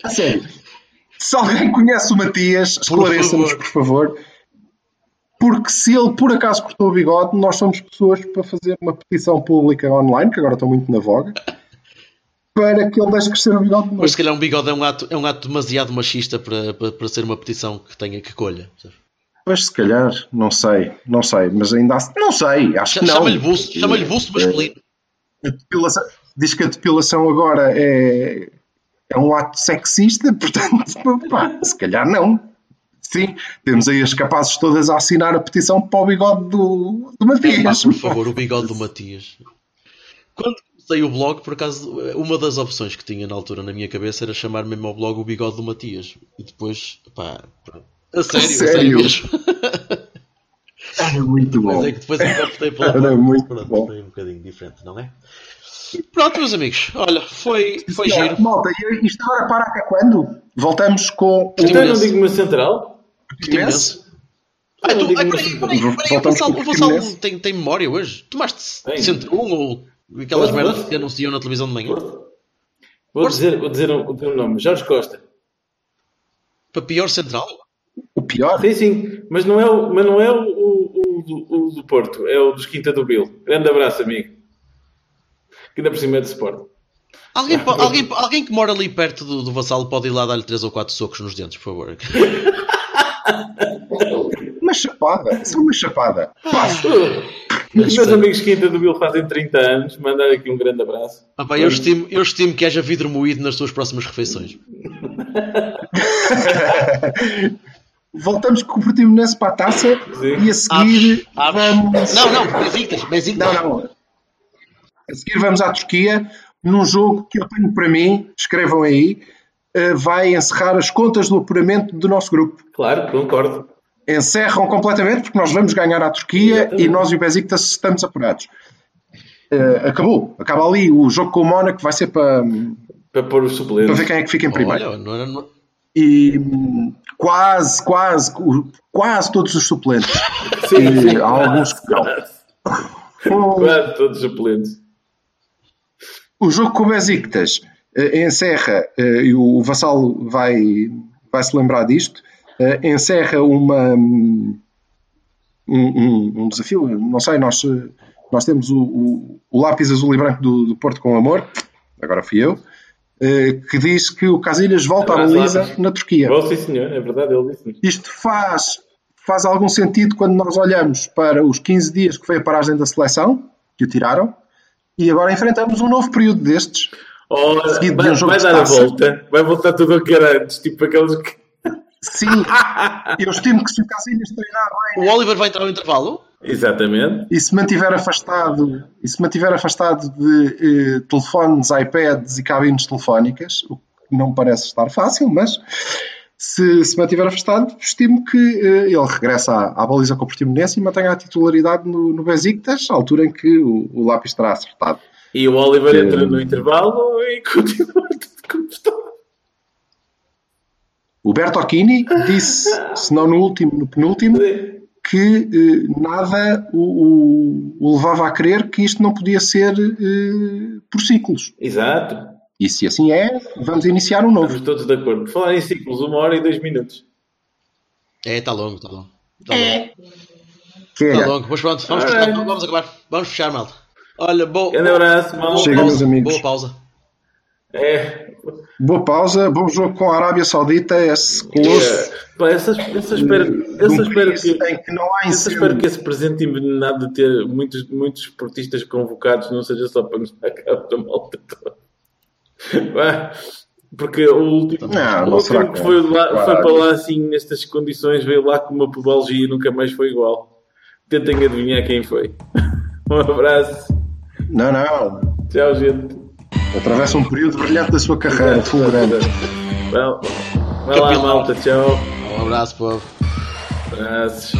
Speaker 3: A sério. Se alguém conhece o Matias, esclareça-nos,
Speaker 1: favor.
Speaker 3: por favor. Porque se ele por acaso cortou o bigode, nós somos pessoas para fazer uma petição pública online, que agora estão muito na voga, para que ele deixe crescer o bigode de novo.
Speaker 1: Mas se calhar um bigode é um ato, é um ato demasiado machista para, para, para ser uma petição que tenha que colha.
Speaker 3: Pois se calhar, não sei, não sei, mas ainda há... Não sei, acho que não.
Speaker 1: Chama-lhe busto, chama-lhe busto masculino.
Speaker 3: A depilação- diz que a depilação agora é, é um ato sexista, portanto, pá, se calhar não. Sim, temos aí as capazes todas a assinar a petição para o bigode do, do
Speaker 1: É,
Speaker 3: Matias.
Speaker 1: por favor, o bigode do Matias. Quando comecei o blog, por acaso, uma das opções que tinha na altura na minha cabeça era chamar mesmo ao blog o bigode do Matias. E depois, pá, pronto. a sério, a sério
Speaker 3: sério?
Speaker 1: mesmo.
Speaker 3: Era muito bom.
Speaker 1: Mas é que depois eu optei pela
Speaker 3: Era
Speaker 1: parte,
Speaker 3: muito
Speaker 1: pronto,
Speaker 3: bom.
Speaker 1: foi um bocadinho diferente, não é? Pronto, meus amigos, olha, foi, foi
Speaker 3: Olha,
Speaker 1: giro.
Speaker 3: Malta, e isto agora para até quando? Voltamos com o
Speaker 2: Então eu não digo uma central?
Speaker 3: Portimonense?
Speaker 1: Ah, tu,
Speaker 2: digo
Speaker 1: ah,
Speaker 2: uma
Speaker 1: peraí,
Speaker 2: central.
Speaker 1: peraí, peraí, o
Speaker 3: Portimonense.
Speaker 1: tem, tem memória hoje? Tomaste
Speaker 2: Tem.
Speaker 1: centro 1 ou aquelas merdas que anunciam na televisão de manhã?
Speaker 2: Vou dizer, vou dizer o, o teu nome. Jorge Costa.
Speaker 1: Para pior central?
Speaker 3: O pior.
Speaker 2: Sim, sim, mas não é o, mas não é o, o, o do- o do Porto, é o dos Quinta do Bill. Grande abraço, amigo. Que ainda por cima é de Sport.
Speaker 1: Alguém, alguém, alguém que mora ali perto do, do vassalo pode ir lá dar-lhe 3 ou 4 socos nos dentes, por favor.
Speaker 3: Uma chapada, só uma chapada. Pá,
Speaker 2: Os meus amigos Quinta do Bill fazem 30 anos, mandar aqui um grande abraço.
Speaker 1: Ah, pá, eu, estimo, eu estimo que haja vidro moído nas tuas próximas refeições.
Speaker 3: voltamos com o Portimonense para a taça
Speaker 2: Sim.
Speaker 3: e a seguir
Speaker 1: Aves,
Speaker 3: vamos.
Speaker 1: Não, não, Besiktas, Besiktas.
Speaker 3: Não, não. A seguir vamos à Turquia num jogo que eu tenho para mim, escrevam aí, vai encerrar as contas do apuramento do nosso grupo.
Speaker 2: Claro, concordo.
Speaker 3: Encerram completamente porque nós vamos ganhar à Turquia
Speaker 2: Exatamente.
Speaker 3: e nós e o Besiktas estamos apurados. Eh, acabou. Acaba ali o jogo com o Mónaco, vai ser para,
Speaker 2: Para pôr os
Speaker 3: para
Speaker 2: suplentes.
Speaker 3: ver quem é que fica em primeiro.
Speaker 1: Olha, não não-
Speaker 3: E quase, quase, o- quase todos os suplentes.
Speaker 2: Sim, sim,
Speaker 3: há alguns que não. O-
Speaker 2: Quase todos os suplentes.
Speaker 3: O jogo com o Besiktas eh, encerra, eh, e o Vassal vai, vai se lembrar disto, eh, encerra uma, um, um- um desafio. Não sei, nós, eh, nós temos o, o- o lápis azul e branco do, do Porto com Amor, agora fui eu, eh, que diz que o Casilhas volta à
Speaker 2: Abraço,
Speaker 3: baliza
Speaker 2: Lápis.
Speaker 3: na Turquia.
Speaker 2: Bom, sim, senhor, é verdade, ele disse-nos.
Speaker 3: Isto faz, faz algum sentido quando nós olhamos para os 15 dias que foi a paragem da seleção, que o tiraram, e agora enfrentamos um novo período destes.
Speaker 2: Ora,
Speaker 3: Seguido de
Speaker 2: vai,
Speaker 3: um jogo
Speaker 2: vai dar a volta, vai voltar tudo ao que era antes, tipo aqueles que.
Speaker 3: Sim, eu estimo que se o Casilhas treinar bem
Speaker 1: O Oliver vai entrar no intervalo?
Speaker 2: Exatamente.
Speaker 3: e se mantiver afastado, e se mantiver afastado de eh, telefones, iPads e cabines telefónicas, o que não parece estar fácil, mas se se mantiver afastado, estimo que eh, ele regressa à, à baliza com o Portimonense e mantenha a titularidade no, no Besiktas, à altura em que o, o lápis estará acertado.
Speaker 2: E o Oliver
Speaker 3: Que-
Speaker 2: entra no intervalo e continua tudo como está.
Speaker 3: O Bertocchini disse, se não no último, no penúltimo, que eh, nada o, o- o levava a crer que isto não podia ser eh, por ciclos.
Speaker 2: Exato.
Speaker 3: E se assim é, vamos iniciar um novo.
Speaker 2: Estamos todos de acordo. Falar em ciclos, uma hora e dois minutos.
Speaker 1: É, está longo, está longo. Está longo.
Speaker 3: Que
Speaker 1: Está
Speaker 3: é,
Speaker 1: longo. Mas pronto, vamos, fechar, vamos acabar. Vamos fechar, malta. Olha, boa,
Speaker 2: Grande abraço.
Speaker 3: Chega,
Speaker 1: pausa,
Speaker 3: meus amigos.
Speaker 1: boa pausa.
Speaker 2: É.
Speaker 3: boa pausa, bom jogo com a Arábia Saudita, esse colosso.
Speaker 2: é. Pá, eu só, eu só espero,
Speaker 3: um
Speaker 2: espero que.
Speaker 3: que não há
Speaker 2: Eu só espero que esse presente envenenado de ter muitos, muitos esportistas convocados não seja só para nos dar cabo da malta toda. Porque o último,
Speaker 3: Não,
Speaker 2: o
Speaker 3: não será
Speaker 2: último que foi, lá, foi para lá assim, nestas condições, veio lá com uma pubalgia e nunca mais foi igual. Tentem adivinhar quem foi. Um abraço.
Speaker 3: Não, não.
Speaker 2: Tchau, gente.
Speaker 3: Atravessa um período brilhante da sua carreira, fulgurante.
Speaker 2: Vai, vai lá, malta. Tchau.
Speaker 1: Um abraço, povo.
Speaker 2: Abraços.